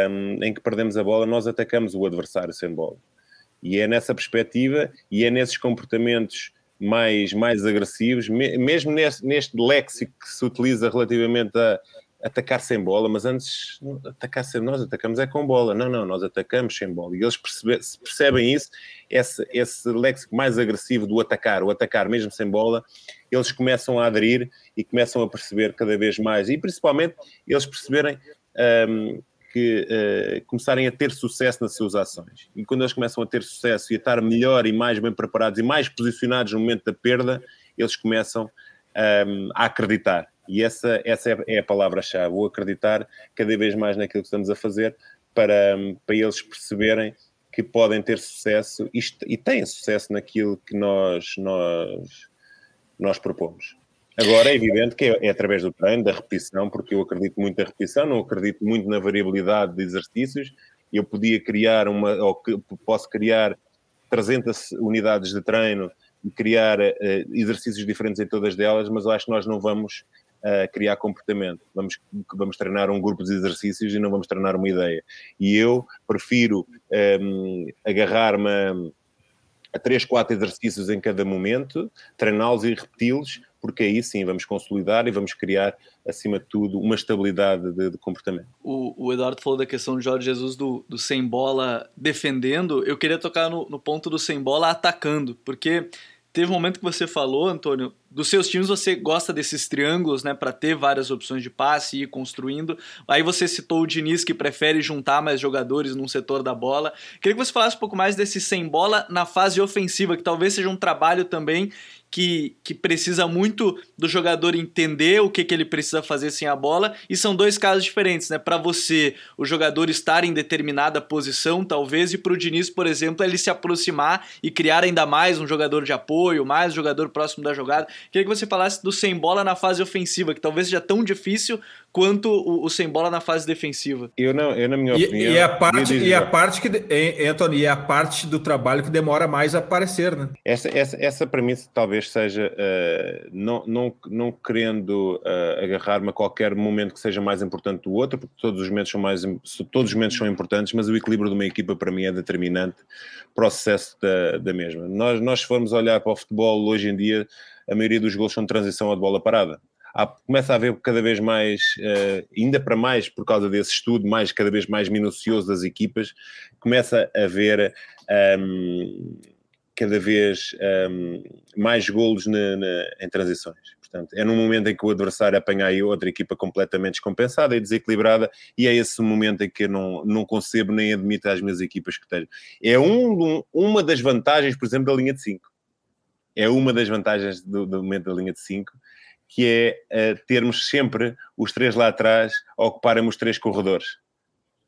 um, em que perdemos a bola, nós atacamos o adversário sem bola. E é nessa perspectiva e é nesses comportamentos mais, mais agressivos, mesmo neste, neste léxico que se utiliza relativamente a atacar sem bola, mas antes atacar sem nós atacamos é com bola. Não, não, nós atacamos sem bola. E eles percebe, percebem isso, esse, esse léxico mais agressivo do atacar, o atacar mesmo sem bola, eles começam a aderir e começam a perceber cada vez mais. E principalmente eles perceberem um, que uh, começarem a ter sucesso nas suas ações. E quando eles começam a ter sucesso e a estar melhor e mais bem preparados e mais posicionados no momento da perda, eles começam um, a acreditar e essa, essa é, é a palavra-chave, o acreditar cada vez mais naquilo que estamos a fazer para, para eles perceberem que podem ter sucesso e, e têm sucesso naquilo que nós, nós, nós propomos. Agora, é evidente que é, é, através do treino, da repetição, porque eu acredito muito na repetição, não acredito muito na variabilidade de exercícios. Eu podia criar uma, ou posso criar 300 unidades de treino e criar uh, exercícios diferentes em todas delas, mas eu acho que nós não vamos a criar comportamento. Vamos, vamos treinar um grupo de exercícios e não vamos treinar uma ideia. E eu prefiro um, agarrar-me a três, quatro exercícios em cada momento, treiná-los e repeti-los, porque aí sim vamos consolidar e vamos criar, acima de tudo, uma estabilidade de, de comportamento. O, o, Eduardo falou da questão de Jorge Jesus do, do sem bola defendendo. Eu queria tocar no, no ponto do sem bola atacando, porque teve um momento que você falou, Antônio, dos seus times você gosta desses triângulos, né, para ter várias opções de passe e ir construindo. Aí você citou o Diniz que prefere juntar mais jogadores num setor da bola. Queria que você falasse um pouco mais desse sem bola na fase ofensiva, que talvez seja um trabalho também que, que precisa muito do jogador entender o que, que ele precisa fazer sem a bola, e são dois casos diferentes, né? Para você, o jogador estar em determinada posição, talvez, e para o Diniz, por exemplo, ele se aproximar e criar ainda mais um jogador de apoio, mais um jogador próximo da jogada. Queria que você falasse do sem bola na fase ofensiva, que talvez seja tão difícil quanto o, o, sem bola na fase defensiva. Eu não, eu na minha opinião. E, a parte, e a parte que, Anthony, e a parte do trabalho que demora mais a aparecer, né? Essa, essa, essa premissa talvez seja uh, não, não, não querendo uh, agarrar-me a qualquer momento que seja mais importante do outro, porque todos os momentos são mais todos os momentos são importantes, mas o equilíbrio de uma equipa para mim é determinante para o sucesso da, da mesma. Nós, nós se formos olhar para o futebol hoje em dia, a maioria dos gols são de transição ou de bola parada há, começa a haver cada vez mais, uh, ainda para mais por causa desse estudo, mais cada vez mais minucioso das equipas, começa a haver um, cada vez um, mais golos na, na, em transições. Portanto, é num momento em que o adversário apanha aí outra equipa completamente descompensada e desequilibrada, e é esse momento em que eu não, não concebo nem admito às minhas equipas que tenham. É um, uma das vantagens, por exemplo, da linha de 5. É uma das vantagens do, do momento da linha de 5, que é uh, termos sempre os três lá atrás a ocuparem os três corredores.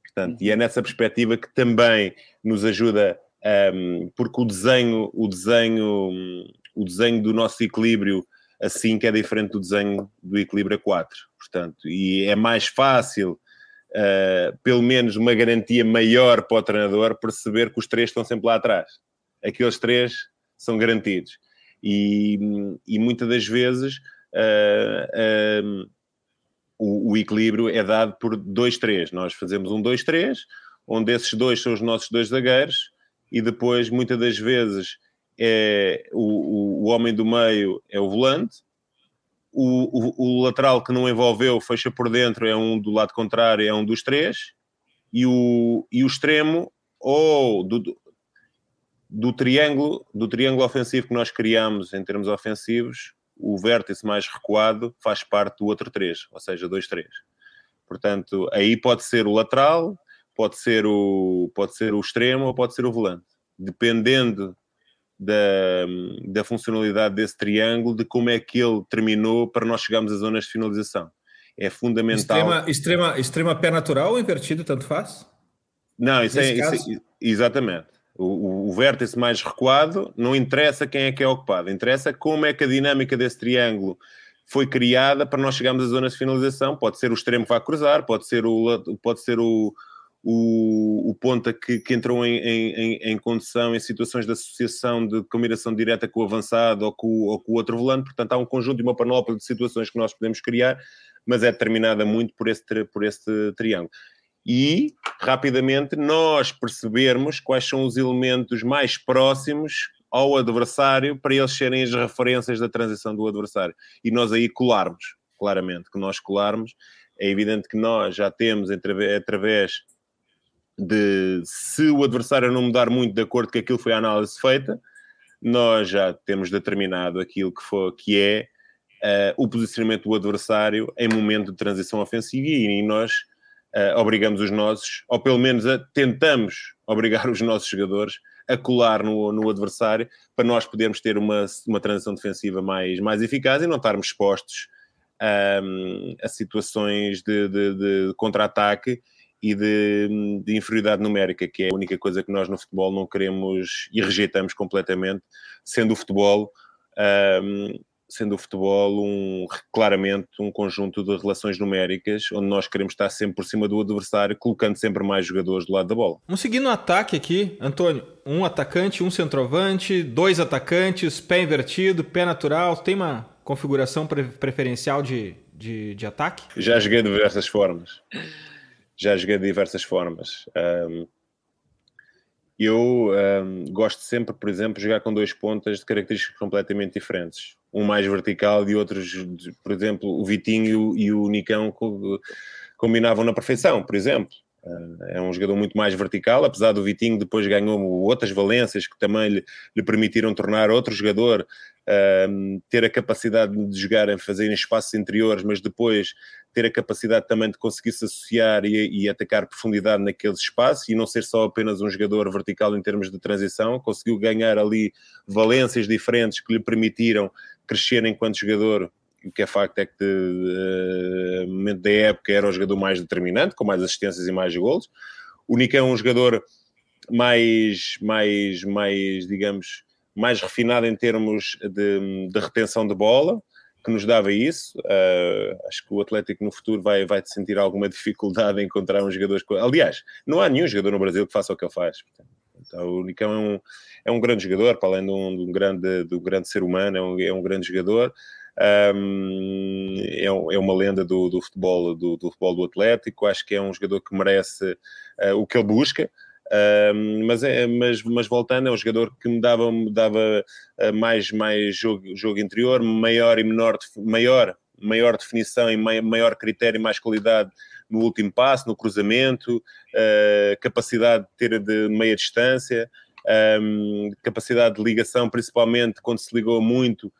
Portanto, e é nessa perspectiva que também nos ajuda, um, ehm, porque o desenho, o desenho, o desenho do nosso equilíbrio assim que é diferente do desenho do equilíbrio a 4. Portanto, e é mais fácil, uh, pelo menos uma garantia maior para o treinador perceber que os três estão sempre lá atrás. Aqueles três são garantidos. E, e muitas das vezes uh, o, o, equilíbrio é dado por 2-3. Nós fazemos um 2-3, onde esses dois são os nossos dois zagueiros, e depois, muitas das vezes, é o, o, o homem do meio é o volante, o, o, o, lateral que não envolveu fecha por dentro é um do lado contrário, é um dos três, e o, e o extremo, ou do, do triângulo, do triângulo ofensivo que nós criamos em termos ofensivos, o vértice mais recuado faz parte do outro 3, ou seja, 2-3. Portanto, aí pode ser o lateral, pode ser o, pode ser o extremo ou pode ser o volante. Dependendo da, da funcionalidade desse triângulo, de como é que ele terminou para nós chegarmos às zonas de finalização. É fundamental. Extrema, extrema, extrema pé natural ou invertido, tanto faz? Não, isso é, isso é, exatamente. O, o, vértice mais recuado, não interessa quem é que é ocupado, interessa como é que a dinâmica desse triângulo foi criada para nós chegarmos às zonas de finalização. Pode ser o extremo que vai cruzar, pode ser o, pode ser o, o, o ponta que, que entrou em, em, em, condição em situações de associação de combinação direta com o avançado ou com, ou com o outro volante. Portanto, há um conjunto e uma panóplia de situações que nós podemos criar, mas é determinada muito por esse, por esse triângulo e rapidamente nós percebermos quais são os elementos mais próximos ao adversário para eles serem as referências da transição do adversário e nós aí colarmos, claramente, que nós colarmos. É evidente que nós já temos através de se o adversário não mudar muito de acordo com aquilo que foi a análise feita, nós já temos determinado aquilo que, for, que é uh, o posicionamento do adversário em momento de transição ofensiva e nós uh, obrigamos os nossos, ou pelo menos a, tentamos obrigar os nossos jogadores a colar no, no adversário para nós podermos ter uma, uma transição defensiva mais, mais eficaz e não estarmos expostos a situações de, de, de contra-ataque e de, de, inferioridade numérica, que é a única coisa que nós no futebol não queremos e rejeitamos completamente, sendo o futebol um, sendo o futebol um, claramente um conjunto de relações numéricas, onde nós queremos estar sempre por cima do adversário, colocando sempre mais jogadores do lado da bola. Vamos seguir no ataque aqui, Antônio. Um atacante, um centroavante, dois atacantes, pé invertido, pé natural. Tem uma configuração pre preferencial de, de, de, ataque? Já joguei de diversas formas. Já joguei de diversas formas. Um, eu um, gosto sempre, por exemplo, de jogar com dois pontas de características completamente diferentes um mais vertical e outros, por exemplo, o Vitinho e o Nicão combinavam na perfeição, por exemplo. Eh, é um jogador muito mais vertical, apesar do Vitinho depois ganhou outras valências que também lhe, lhe permitiram tornar outro jogador, uh, ter a capacidade de jogar em fazer espaços interiores, mas depois ter a capacidade também de conseguir se associar e, e, atacar profundidade naqueles espaços e não ser só apenas um jogador vertical em termos de transição, conseguiu ganhar ali valências diferentes que lhe permitiram crescer enquanto jogador. O que é facto é que, uh, no momento da época, era o jogador mais determinante, com mais assistências e mais golos. O Nicão é um jogador mais, mais, mais, digamos, mais refinado em termos de, de retenção de bola, que nos dava isso. Uh, acho que o Atlético no futuro vai, vai sentir alguma dificuldade em encontrar um jogador. Aliás, não há nenhum jogador no Brasil que faça o que ele faz. Então, o Nicão é um, é um grande jogador, para além de um, de um grande, de um grande ser humano, é um, é um grande jogador. Um, é, é, uma lenda do, do futebol do, do, futebol do Atlético. Acho que é um jogador que merece uh, o que ele busca. Mas, é, mas, mas voltando, é um jogador que me dava, me dava uh, mais, mais jogo, jogo interior, maior e menor, maior, maior definição e maior critério e mais qualidade no último passo, no cruzamento, uh, capacidade de ter de meia distância, um, capacidade de ligação, principalmente quando se ligou muito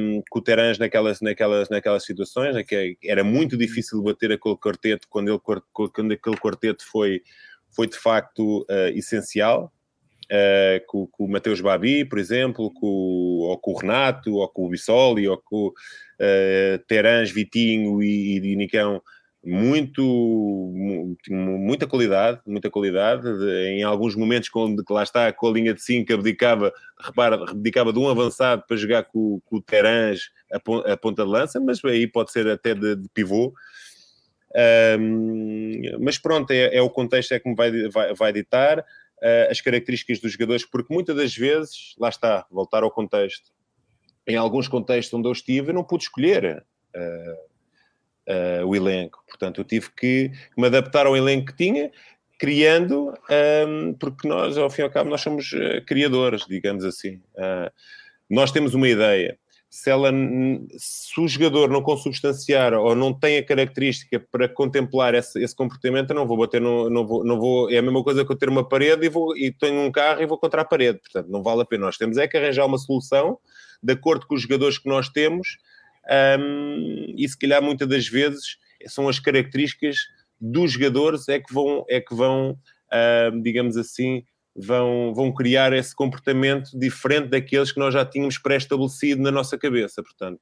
um, com o Terãs naquelas, naquelas, naquelas situações, né, que era muito difícil bater aquele quarteto quando, ele, quando aquele quarteto foi foi de facto uh, essencial, uh, com, com, o Mateus Babi, por exemplo, com, ou com o Renato, ou com o Bissoli, ou com uh, Terãs, Vitinho e, e muito, muita qualidade, muita qualidade, de, em alguns momentos quando lá está com a linha de 5 abdicava, repara, abdicava de um avançado para jogar com, com o Terãs a, a, ponta de lança, mas aí pode ser até de, de pivô, um, mas pronto, é, é, o contexto é que me vai, vai, vai ditar uh, as características dos jogadores, porque muitas das vezes, lá está, voltar ao contexto, em alguns contextos onde eu estive, eu não pude escolher uh, uh, o elenco, portanto, eu tive que me adaptar ao elenco que tinha, criando, um, porque nós, ao fim e ao cabo, nós somos criadores, digamos assim. nós temos uma ideia se, ela, se o jogador não consubstanciar ou não tem a característica para contemplar esse, esse comportamento, eu não vou bater, no, não, vou, não vou. É a mesma coisa que eu ter uma parede e, vou, e tenho um carro e vou contra a parede. Portanto, não vale a pena. Nós temos é que arranjar uma solução de acordo com os jogadores que nós temos um, e, se calhar, muitas das vezes são as características dos jogadores é que vão, é que vão um, digamos assim, vão, vão criar esse comportamento diferente daqueles que nós já tínhamos pré-estabelecido na nossa cabeça. Portanto,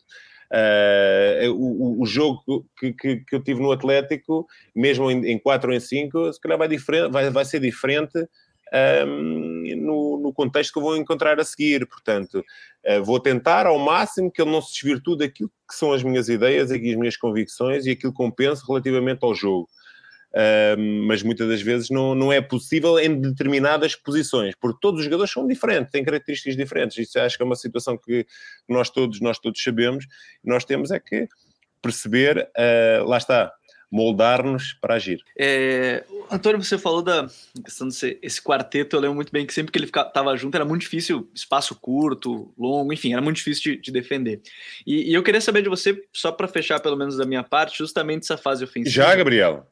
uh, o, o, jogo que, que, que, eu tive no Atlético, mesmo em, 4 ou em 5, se calhar vai, diferente, vai, vai ser diferente um, ehm, no, no, contexto que eu vou encontrar a seguir. Portanto, uh, vou tentar ao máximo que ele não se desvirtue daquilo que são as minhas ideias e as minhas convicções e aquilo que eu penso relativamente ao jogo. Mas muitas das vezes não, não é possível em determinadas posições, porque todos os jogadores são diferentes, têm características diferentes. Isso acho que é uma situação que nós todos, nós todos sabemos. Nós temos é que perceber, uh, lá está, moldar-nos para agir. É, Antônio, você falou da questão desse esse quarteto, eu lembro muito bem que sempre que ele estava junto era muito difícil, espaço curto, longo, enfim, era muito difícil de, de defender. E, e, eu queria saber de você, só para fechar pelo menos da minha parte, justamente essa fase ofensiva. Já, Gabriel?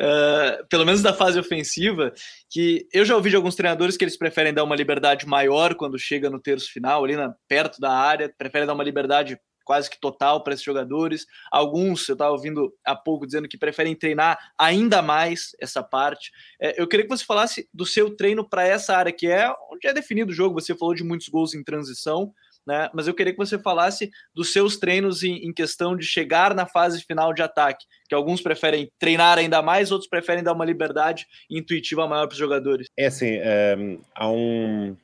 Uh, pelo menos da fase ofensiva, que eu já ouvi de alguns treinadores que eles preferem dar uma liberdade maior quando chega no terço final, ali na, perto da área, preferem dar uma liberdade quase que total para esses jogadores. Alguns, eu estava ouvindo há pouco dizendo que preferem treinar ainda mais essa parte. É, eu queria que você falasse do seu treino para essa área, que é onde é definido o jogo. Você falou de muitos gols em transição né? Mas eu queria que você falasse dos seus treinos em, em, questão de chegar na fase final de ataque, que alguns preferem treinar ainda mais, outros preferem dar uma liberdade intuitiva maior para os jogadores. É assim, um, ehm, há um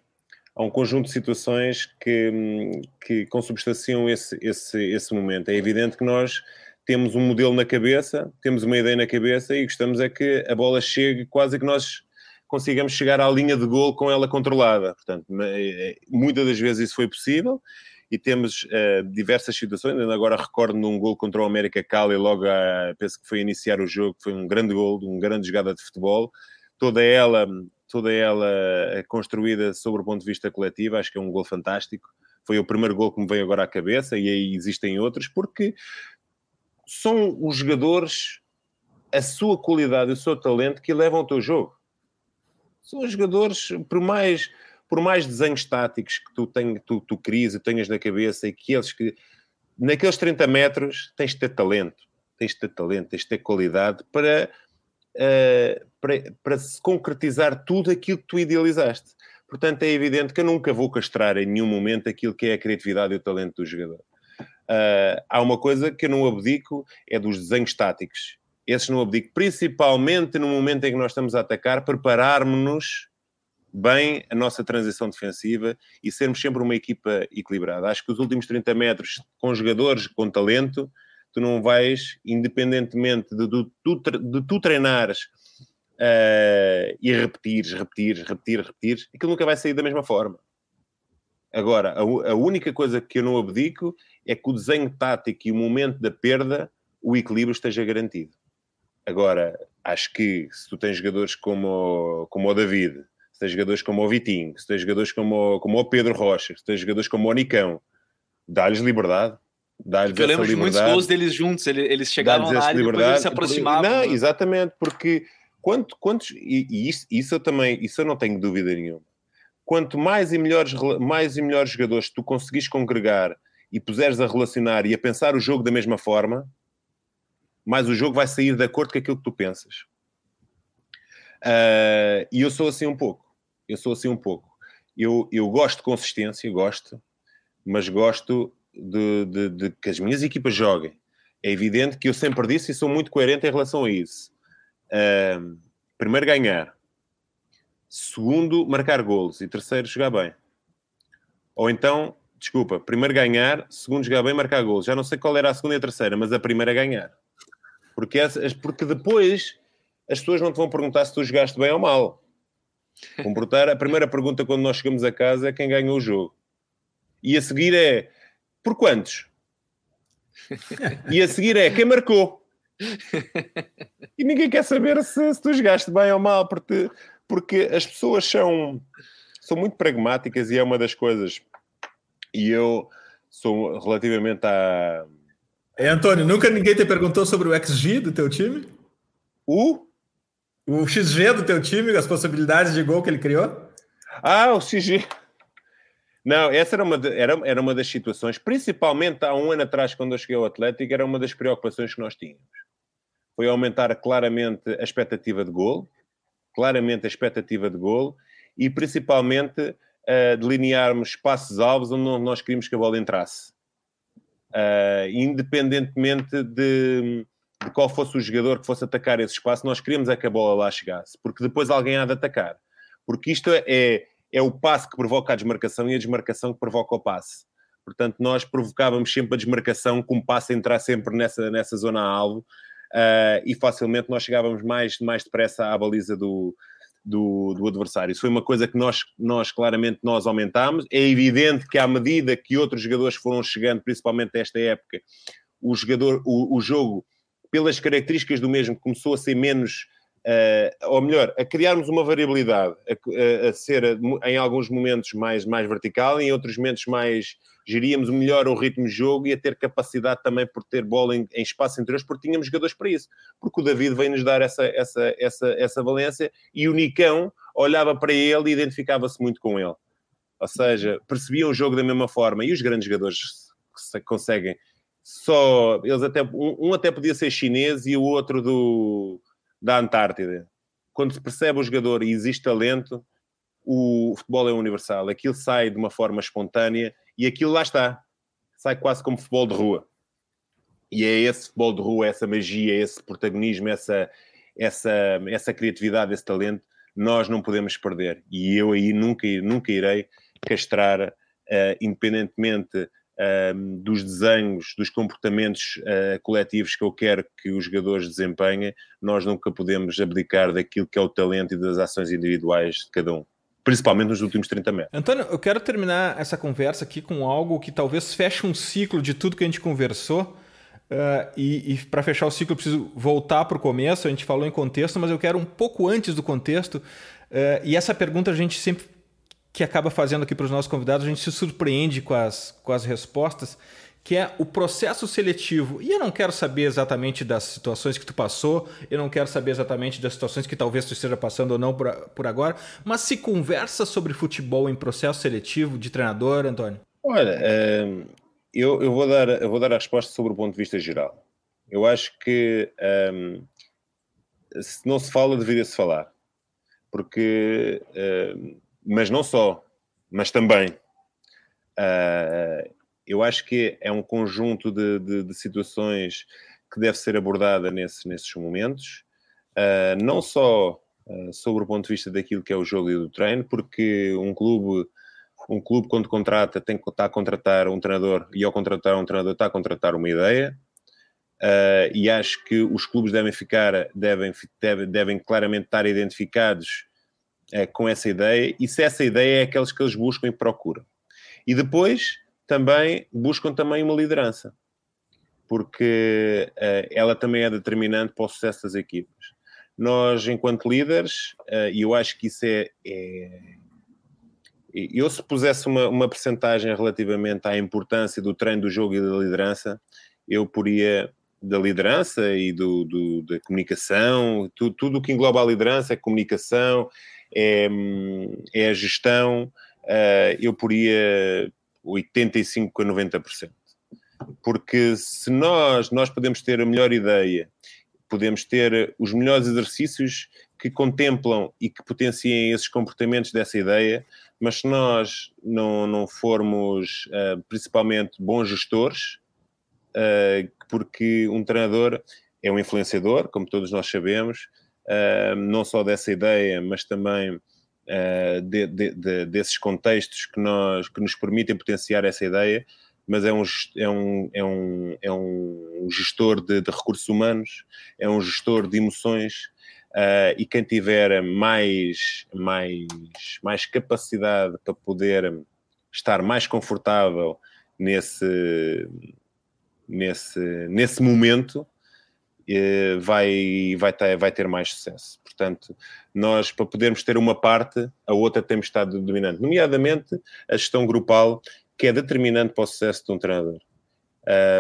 há um conjunto de situações que, que consubstanciam esse, esse, esse momento. É evidente que nós temos um modelo na cabeça, temos uma ideia na cabeça e gostamos é que a bola chegue quase que nós consigamos chegar à linha de gol com ela controlada. Portanto, eh, muitas das vezes isso foi possível e temos uh, diversas situações. Ainda agora recordo num gol contra o América Cali, logo a, penso que foi iniciar o jogo, foi um grande gol, uma grande jogada de futebol. Toda ela, toda ela eh, construída sobre o ponto de vista coletivo, acho que é um gol fantástico. Foi o primeiro gol que me veio agora à cabeça e aí existem outros, porque são os jogadores, a sua qualidade, o seu talento que levam o teu jogo são jogadores, por mais, por mais desenhos táticos que tu, tenhas, tu, tu crias e tenhas na cabeça, e que eles que naqueles 30 metros tens de ter talento, tens de ter talento, tens de ter qualidade para, uh, para, para se concretizar tudo aquilo que tu idealizaste. Portanto, é evidente que eu nunca vou castrar em nenhum momento aquilo que é a criatividade e o talento do jogador. Uh, há uma coisa que eu não abdico, é dos desenhos táticos. Esses não abdico, principalmente no momento em que nós estamos a atacar, prepararmos-nos bem a nossa transição defensiva e sermos sempre uma equipa equilibrada. Acho que os últimos 30 metros, com jogadores com talento, tu não vais, independentemente de, de, de, tu treinares uh, e repetires, repetires, repetir, repetir, aquilo nunca vai sair da mesma forma. Agora, a, a, única coisa que eu não abdico é que o desenho tático e o momento da perda, o equilíbrio esteja garantido. Agora, acho que se tu tens jogadores como, como o David, se tens jogadores como o Vitinho, se tens jogadores como, como o Pedro Rocha, se tens jogadores como o Nicão, dá-lhes liberdade. Dá-lhes eu lembro de muitos gols deles juntos, eles chegavam área e depois eles se aproximavam. Não, né? exatamente, porque quanto, quantos, e, e isso, isso, eu também, isso eu não tenho dúvida nenhuma. Quanto mais e melhores, mais e melhores jogadores tu conseguis congregar e puseres a relacionar e a pensar o jogo da mesma forma, mais o jogo vai sair de acordo com aquilo que tu pensas. Uh, e eu sou assim um pouco eu sou assim um pouco. Eu, eu gosto de consistência, gosto, mas gosto de, de, de, que as minhas equipas joguem. É evidente que eu sempre disse e sou muito coerente em relação a isso. Uh, primeiro, ganhar. Segundo, marcar golos. E terceiro, jogar bem. Ou então, desculpa, primeiro ganhar, segundo, jogar bem, marcar golos. Já não sei qual era a segunda e a terceira, mas a primeira é ganhar. Porque, porque depois as pessoas não te vão perguntar se tu jogaste bem ou mal. Comportar, a primeira pergunta quando nós chegamos a casa é quem ganhou o jogo. E a seguir é por quantos? E a seguir é quem marcou. E ninguém quer saber se, se tu jogaste bem ou mal, porque, porque as pessoas são, são muito pragmáticas e é uma das coisas. E eu sou relativamente a. É, Antônio, nunca ninguém te perguntou sobre o XG do teu time? O? O XG do teu time, as possibilidades de gol que ele criou? Ah, o XG. Não, essa era uma, de, era, era uma das situações, principalmente há um ano atrás, quando eu cheguei ao Atlético, era uma das preocupações que nós tínhamos. Foi aumentar claramente a expectativa de gol, claramente a expectativa de gol, e principalmente uh, delinearmos espaços alvos onde nós queríamos que a bola entrasse. Uh, independentemente de, de qual fosse o jogador que fosse atacar esse espaço, nós queríamos é que a bola lá chegasse, porque depois alguém há de atacar. Porque isto é, é o passe que provoca a desmarcação e a desmarcação que provoca o passe. Portanto, nós provocávamos sempre a desmarcação com o passe a entrar sempre nessa, nessa zona alvo uh, e facilmente nós chegávamos mais, mais depressa à baliza do, do, do, adversário. Isso foi uma coisa que nós, nós claramente nós aumentámos. É evidente que à medida que outros jogadores foram chegando, principalmente nesta época, o, jogador, o, o jogo pelas características do mesmo, começou a ser menos, uh, ou melhor, a criarmos uma variabilidade, a, a, ser em alguns momentos mais, mais vertical, em outros momentos mais geríamos melhor o ritmo de jogo e a ter capacidade também por ter bola em, em espaço interior, porque tínhamos jogadores para isso. Porque o David veio-nos dar essa, essa, essa, essa valência e o Nicão olhava para ele e identificava-se muito com ele. Ou seja, percebiam o jogo da mesma forma. E os grandes jogadores conseguem só eles até um, um, até podia ser chinês e o outro do da Antártida. Quando se percebe o jogador e existe talento, o futebol é universal. Aquilo sai de uma forma espontânea e aquilo lá está. Sai quase como futebol de rua. E é esse futebol de rua, essa magia, esse protagonismo, essa, essa, essa criatividade, esse talento, nós não podemos perder. E eu aí nunca, nunca irei castrar, uh, independentemente um, dos desenhos, dos comportamentos uh, coletivos que eu quero que os jogadores desempenhem, nós nunca podemos abdicar daquilo que é o talento e das ações individuais de cada um. Principalmente nos últimos 30 metros. Antônio, eu quero terminar essa conversa aqui com algo que talvez feche um ciclo de tudo que a gente conversou. Uh, e, e para fechar o ciclo, eu preciso voltar para o começo. A gente falou em contexto, mas eu quero um pouco antes do contexto. Uh, e essa pergunta a gente sempre que acaba fazendo aqui para os nossos convidados, a gente se surpreende com as, com as respostas, que é o processo seletivo. E eu não quero saber exatamente das situações que tu passou, eu não quero saber exatamente das situações que talvez tu esteja passando ou não por, por agora, mas se conversa sobre futebol em processo seletivo de treinador, Antônio? Olha, é, eu, eu, vou dar, eu vou dar a resposta sobre o ponto de vista geral. Eu acho que um, se não se fala, deveria-se falar. Porque, uh, mas não só, mas também. Uh, eu acho que é um conjunto de, de, de, situações que deve ser abordada nesse, nesses momentos, uh, não só uh, sobre o ponto de vista daquilo que é o jogo e do treino, porque um clube, um clube quando contrata tem que estar a contratar um treinador e ao contratar um treinador está a contratar uma ideia, e acho que os clubes devem ficar, devem, devem, devem claramente estar identificados uh, com essa ideia, e se essa ideia é aqueles que eles buscam e procuram. E depois também buscam também uma liderança, porque uh, ela também é determinante para o sucesso das equipas. Nós, enquanto líderes, e eu acho que isso é, é eu se pusesse uma, uma percentagem relativamente à importância do treino do jogo e da liderança, eu poria da liderança e do, do da comunicação, tu, tudo o que engloba a liderança é comunicação, é, é a gestão, uh, eu poria 85 a 90%. Porque se nós, nós podemos ter a melhor ideia, podemos ter os melhores exercícios que contemplam e que potenciem esses comportamentos dessa ideia, mas se nós não, não formos uh, principalmente bons gestores, uh, porque um treinador é um influenciador, como todos nós sabemos, uh, não só dessa ideia, mas também uh, de, de, de, desses contextos que, nós, que nos permitem potenciar essa ideia, mas é um, é um, é um, é um gestor de, de recursos humanos, é um gestor de emoções, uh, e quem tiver mais, mais, mais capacidade para poder estar mais confortável nesse nesse, nesse momento vai, vai, ter, vai ter mais sucesso. Portanto, nós, para podermos ter uma parte, a outra temos estado dominante, nomeadamente a gestão grupal, que é determinante para o sucesso de um treinador.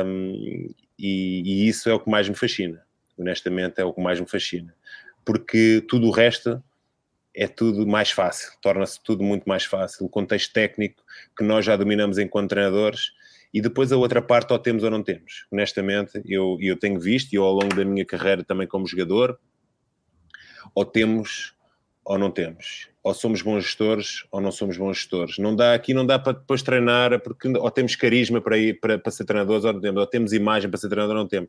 Um, e, e, isso é o que mais me fascina. Honestamente, é o que mais me fascina. Porque tudo o resto é tudo mais fácil, torna-se tudo muito mais fácil. O contexto técnico que nós já dominamos enquanto treinadores e depois a outra parte ou temos ou não temos. Honestamente, eu, eu tenho visto, e ao longo da minha carreira também como jogador, ou temos ou não temos. Ou somos bons gestores ou não somos bons gestores. Não dá, aqui não dá para depois treinar, porque ou temos carisma para, ir, para, para ser treinadores ou não temos, ou temos imagem para ser treinador ou não temos.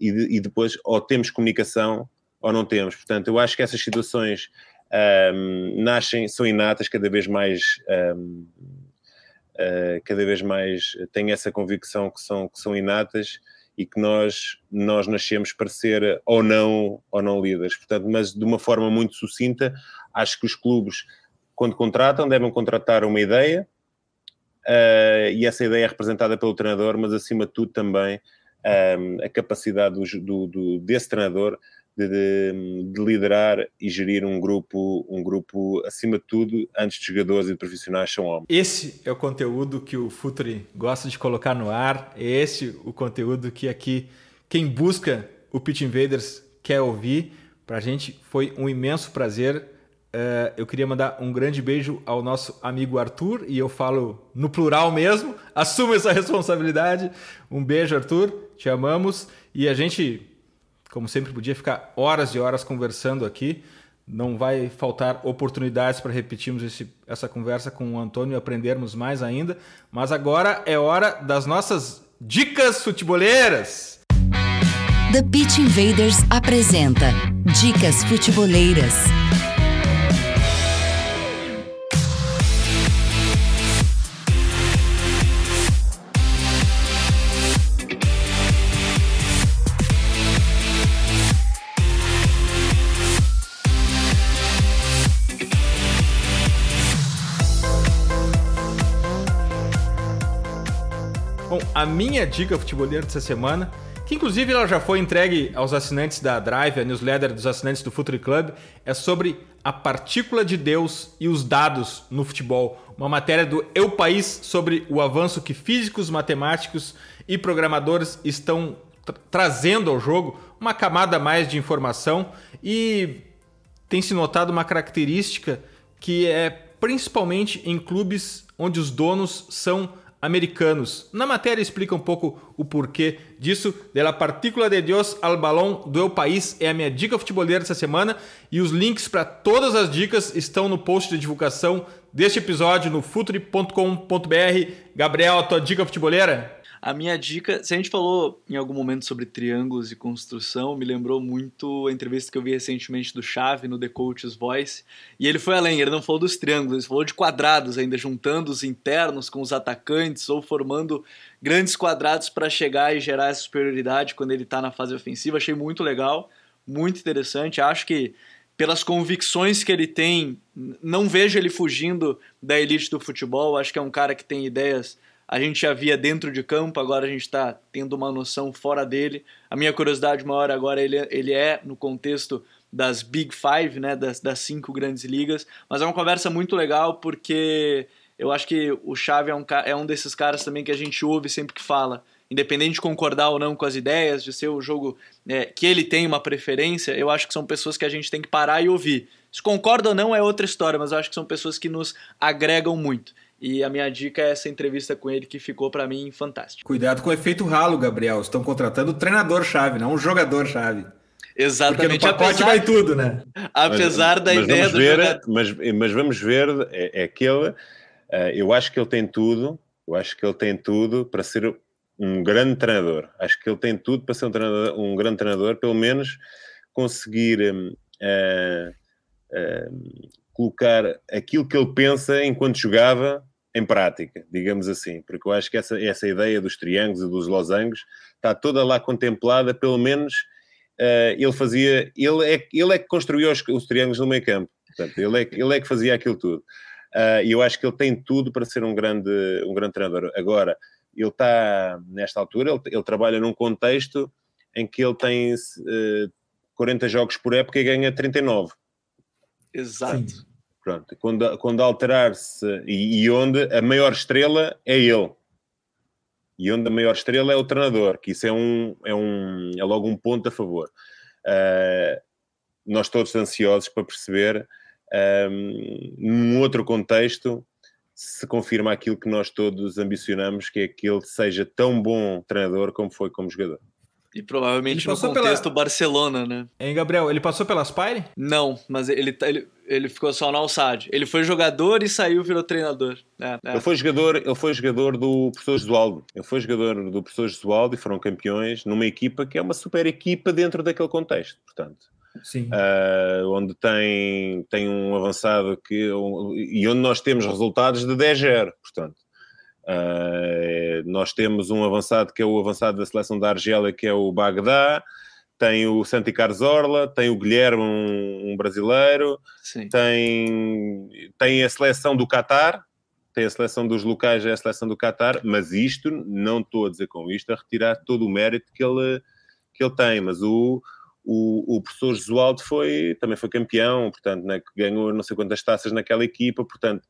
E, e depois, ou temos comunicação ou não temos. Portanto, eu acho que essas situações um, nascem, são inatas, cada vez mais um, uh, cada vez mais tenho essa convicção que são, que são inatas e que nós, nós nascemos para ser ou não, ou não líderes. Portanto, mas de uma forma muito sucinta, acho que os clubes, quando contratam, devem contratar uma ideia uh, e essa ideia é representada pelo treinador, mas acima de tudo também um, a capacidade do, do, do, desse treinador de, de, de, liderar e gerir um grupo, um grupo, acima de tudo, antes de jogadores e de profissionais, são homens. Esse é o conteúdo que o Futuri gosta de colocar no ar, é esse o conteúdo que aqui quem busca o Pitch Invaders quer ouvir. Para a gente foi um imenso prazer. Uh, eu queria mandar um grande beijo ao nosso amigo Arthur, e eu falo no plural mesmo, assumo essa responsabilidade. Um beijo, Arthur, te amamos. E a gente como sempre, podia ficar horas e horas conversando aqui. Não vai faltar oportunidades para repetirmos esse, essa conversa com o Antônio e aprendermos mais ainda. Mas agora é hora das nossas dicas futeboleiras. The Pitch Invaders apresenta Dicas Futeboleiras. Minha dica futebolera dessa semana, que inclusive ela já foi entregue aos assinantes da Drive, a newsletter dos assinantes do Futuri Club, é sobre a partícula de Deus e os dados no futebol. Uma matéria do Eu País sobre o avanço que físicos, matemáticos e programadores estão tra trazendo ao jogo, uma camada mais de informação e tem se notado uma característica que é principalmente em clubes onde os donos são americanos. Na matéria explica um pouco o porquê disso. De la partícula de Dios al balão do El País é a minha dica futebolera dessa semana e os links para todas as dicas estão no post de divulgação deste episódio no futuri.com.br. Gabriel, a tua dica futebolera? A minha dica, se a gente falou em algum momento sobre triângulos e construção, me lembrou muito a entrevista que eu vi recentemente do Chave no The Coach's Voice. E ele foi além, ele não falou dos triângulos, ele falou de quadrados, ainda juntando os internos com os atacantes ou formando grandes quadrados para chegar e gerar essa superioridade quando ele está na fase ofensiva. Achei muito legal, muito interessante. Acho que pelas convicções que ele tem, não vejo ele fugindo da elite do futebol. Acho que é um cara que tem ideias a gente já via dentro de campo, agora a gente está tendo uma noção fora dele. A minha curiosidade maior agora ele, ele é no contexto das Big Five, né, das, das cinco grandes ligas, mas é uma conversa muito legal porque eu acho que o Xavi é um, é um desses caras também que a gente ouve sempre que fala, independente de concordar ou não com as ideias, de ser o jogo é, que ele tem uma preferência, eu acho que são pessoas que a gente tem que parar e ouvir. Se concorda ou não é outra história, mas eu acho que são pessoas que nos agregam muito. E a minha dica é essa entrevista com ele que ficou para mim fantástica. Cuidado com o efeito ralo, Gabriel. Estão contratando o treinador-chave, não o jogador-chave. Exatamente. Porque no pacote apesar, vai tudo, né? Apesar mas, da mas ideia do ver, jogador. Mas, mas vamos ver, é, é aquele. Uh, eu acho que ele tem tudo. Eu acho que ele tem tudo para ser um grande treinador. Acho que ele tem tudo para ser um, treinador, um grande treinador, pelo menos conseguir uh, uh, colocar aquilo que ele pensa enquanto jogava em prática, digamos assim, porque eu acho que essa, essa ideia dos triângulos e dos losangos está toda lá contemplada, pelo menos uh, ele fazia, ele é, ele é que construiu os, os triângulos no meio campo, portanto, ele é, ele é que fazia aquilo tudo. Uh, e eu acho que ele tem tudo para ser um grande, um grande treinador. Agora, ele está, nesta altura, ele, ele trabalha num contexto em que ele tem uh, eh, 40 jogos por época e ganha 39. Exato. Sim. Pronto, quando, quando alterar-se e, e, onde a maior estrela é ele. E onde a maior estrela é o treinador, que isso é, um, é, um, é logo um ponto a favor. Uh, nós todos ansiosos para perceber, um, num outro contexto, se confirma aquilo que nós todos ambicionamos, que é que ele seja tão bom treinador como foi como jogador. E provavelmente no contexto pela... Barcelona, né? Hein, Gabriel? Ele passou pela Spire? Não, mas ele, tá, ele, ele ficou só no Alçade. Ele foi jogador e saiu virou treinador. É, é. Ele, foi jogador, ele foi jogador do professor Josualdo. Ele foi jogador do professor Josualdo e foram campeões numa equipa que é uma super equipa dentro daquele contexto, portanto. Sim. Uh, onde tem, tem um avançado que, um, e onde nós temos resultados de 10-0, portanto. Uh, nós temos um avançado que é o avançado da seleção da Argélia, que é o Bagdá, tem o Santi Carzorla, tem o Guilherme, um, um brasileiro, tem, tem a seleção do Qatar, tem a seleção dos locais, é a seleção do Qatar, mas isto, não estou a dizer com isto, a retirar todo o mérito que ele, que ele tem, mas o, o, o professor Josualdo foi, também foi campeão, portanto, né, que ganhou não sei quantas taças naquela equipa, portanto,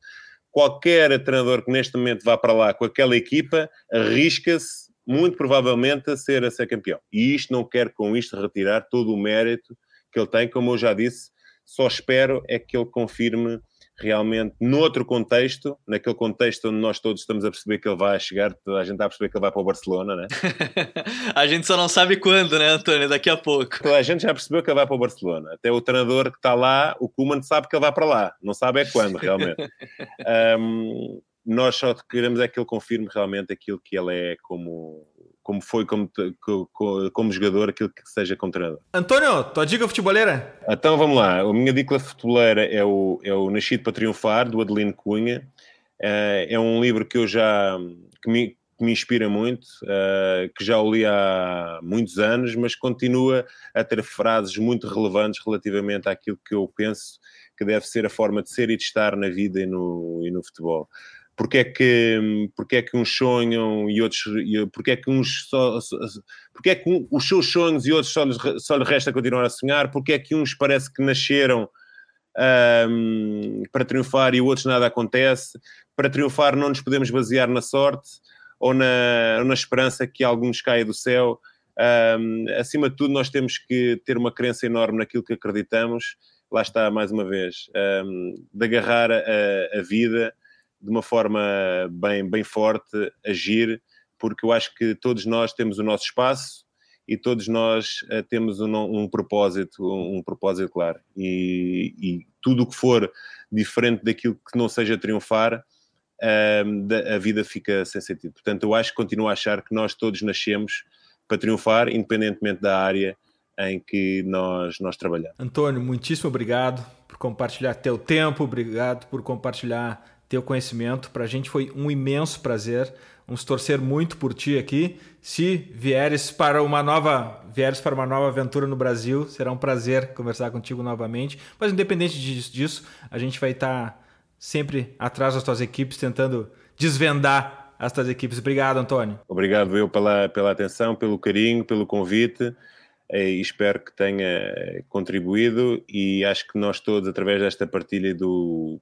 qualquer treinador que neste momento vá para lá com aquela equipa arrisca-se muito provavelmente a ser a ser campeão. E isto não quer com isto retirar todo o mérito que ele tem, como eu já disse, só espero é que ele confirme realmente noutro contexto, naquele contexto onde nós todos estamos a perceber que ele vai chegar, a gente está a perceber que ele vai para o Barcelona, né? a gente só não sabe quando, né, Antônio? Daqui a pouco. a gente já percebeu que ele vai para o Barcelona. Até o treinador que está lá, o Kuman, sabe que ele vai para lá. Não sabe é quando, realmente. um, nós só queremos é que ele confirme realmente aquilo que ele é como como foi como, como, como, jogador, aquilo que seja como treinador. António, tua dica futeboleira? Então vamos lá. A minha dica futeboleira é o, é o Nascido para Triunfar, do Adelino Cunha. É, é um livro que eu já que me, que me inspira muito, uh, que já o li há muitos anos, mas continua a ter frases muito relevantes relativamente àquilo que eu penso que deve ser a forma de ser e de estar na vida e no, e no futebol porque é que, porque é que uns sonham e outros, porque é que uns só, porque é que um, os seus sonhos e outros só lhes, só resta continuar a sonhar, porque é que uns parece que nasceram um, para triunfar e outros nada acontece, para triunfar não nos podemos basear na sorte ou na, ou na esperança que alguns caia do céu, um, acima de tudo nós temos que ter uma crença enorme naquilo que acreditamos, lá está mais uma vez, um, de agarrar a, a vida, de uma forma bem, bem forte, agir, porque eu acho que todos nós temos o nosso espaço e todos nós uh, temos um, um, propósito, um, um propósito claro. E, e tudo o que for diferente daquilo que não seja triunfar, uh, a vida fica sem sentido. Portanto, eu acho que continuo a achar que nós todos nascemos para triunfar, independentemente da área em que nós, nós trabalhamos. Antônio, muitíssimo obrigado por compartilhar teu tempo, obrigado por compartilhar teu conhecimento. Para a gente foi um imenso prazer. Vamos torcer muito por ti aqui. Se vieres para uma nova, vieres para uma nova aventura no Brasil, será um prazer conversar contigo novamente. Mas independente disso, a gente vai estar sempre atrás das tuas equipes tentando desvendar as tuas equipes. Obrigado, Antônio. Obrigado eu pela, pela atenção, pelo carinho, pelo convite. E espero que tenha contribuído e acho que nós todos, através desta partilha do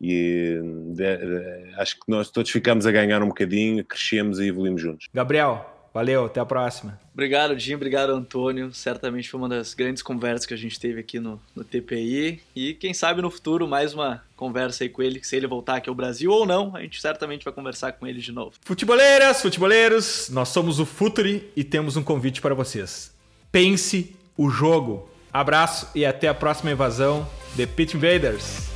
e de, de, acho que nós todos ficamos a ganhar um bocadinho, crescemos e evoluímos juntos. Gabriel, valeu, até a próxima. Obrigado, Jim, obrigado, Antônio. Certamente foi uma das grandes conversas que a gente teve aqui no, no TPI e quem sabe no futuro mais uma conversa aí com ele, se ele voltar aqui ao Brasil ou não, a gente certamente vai conversar com ele de novo. Futeboleiras, futeboleiros, nós somos o Futuri e temos um convite para vocês. Pense o jogo. Abraço e até a próxima invasão The Pit Invaders.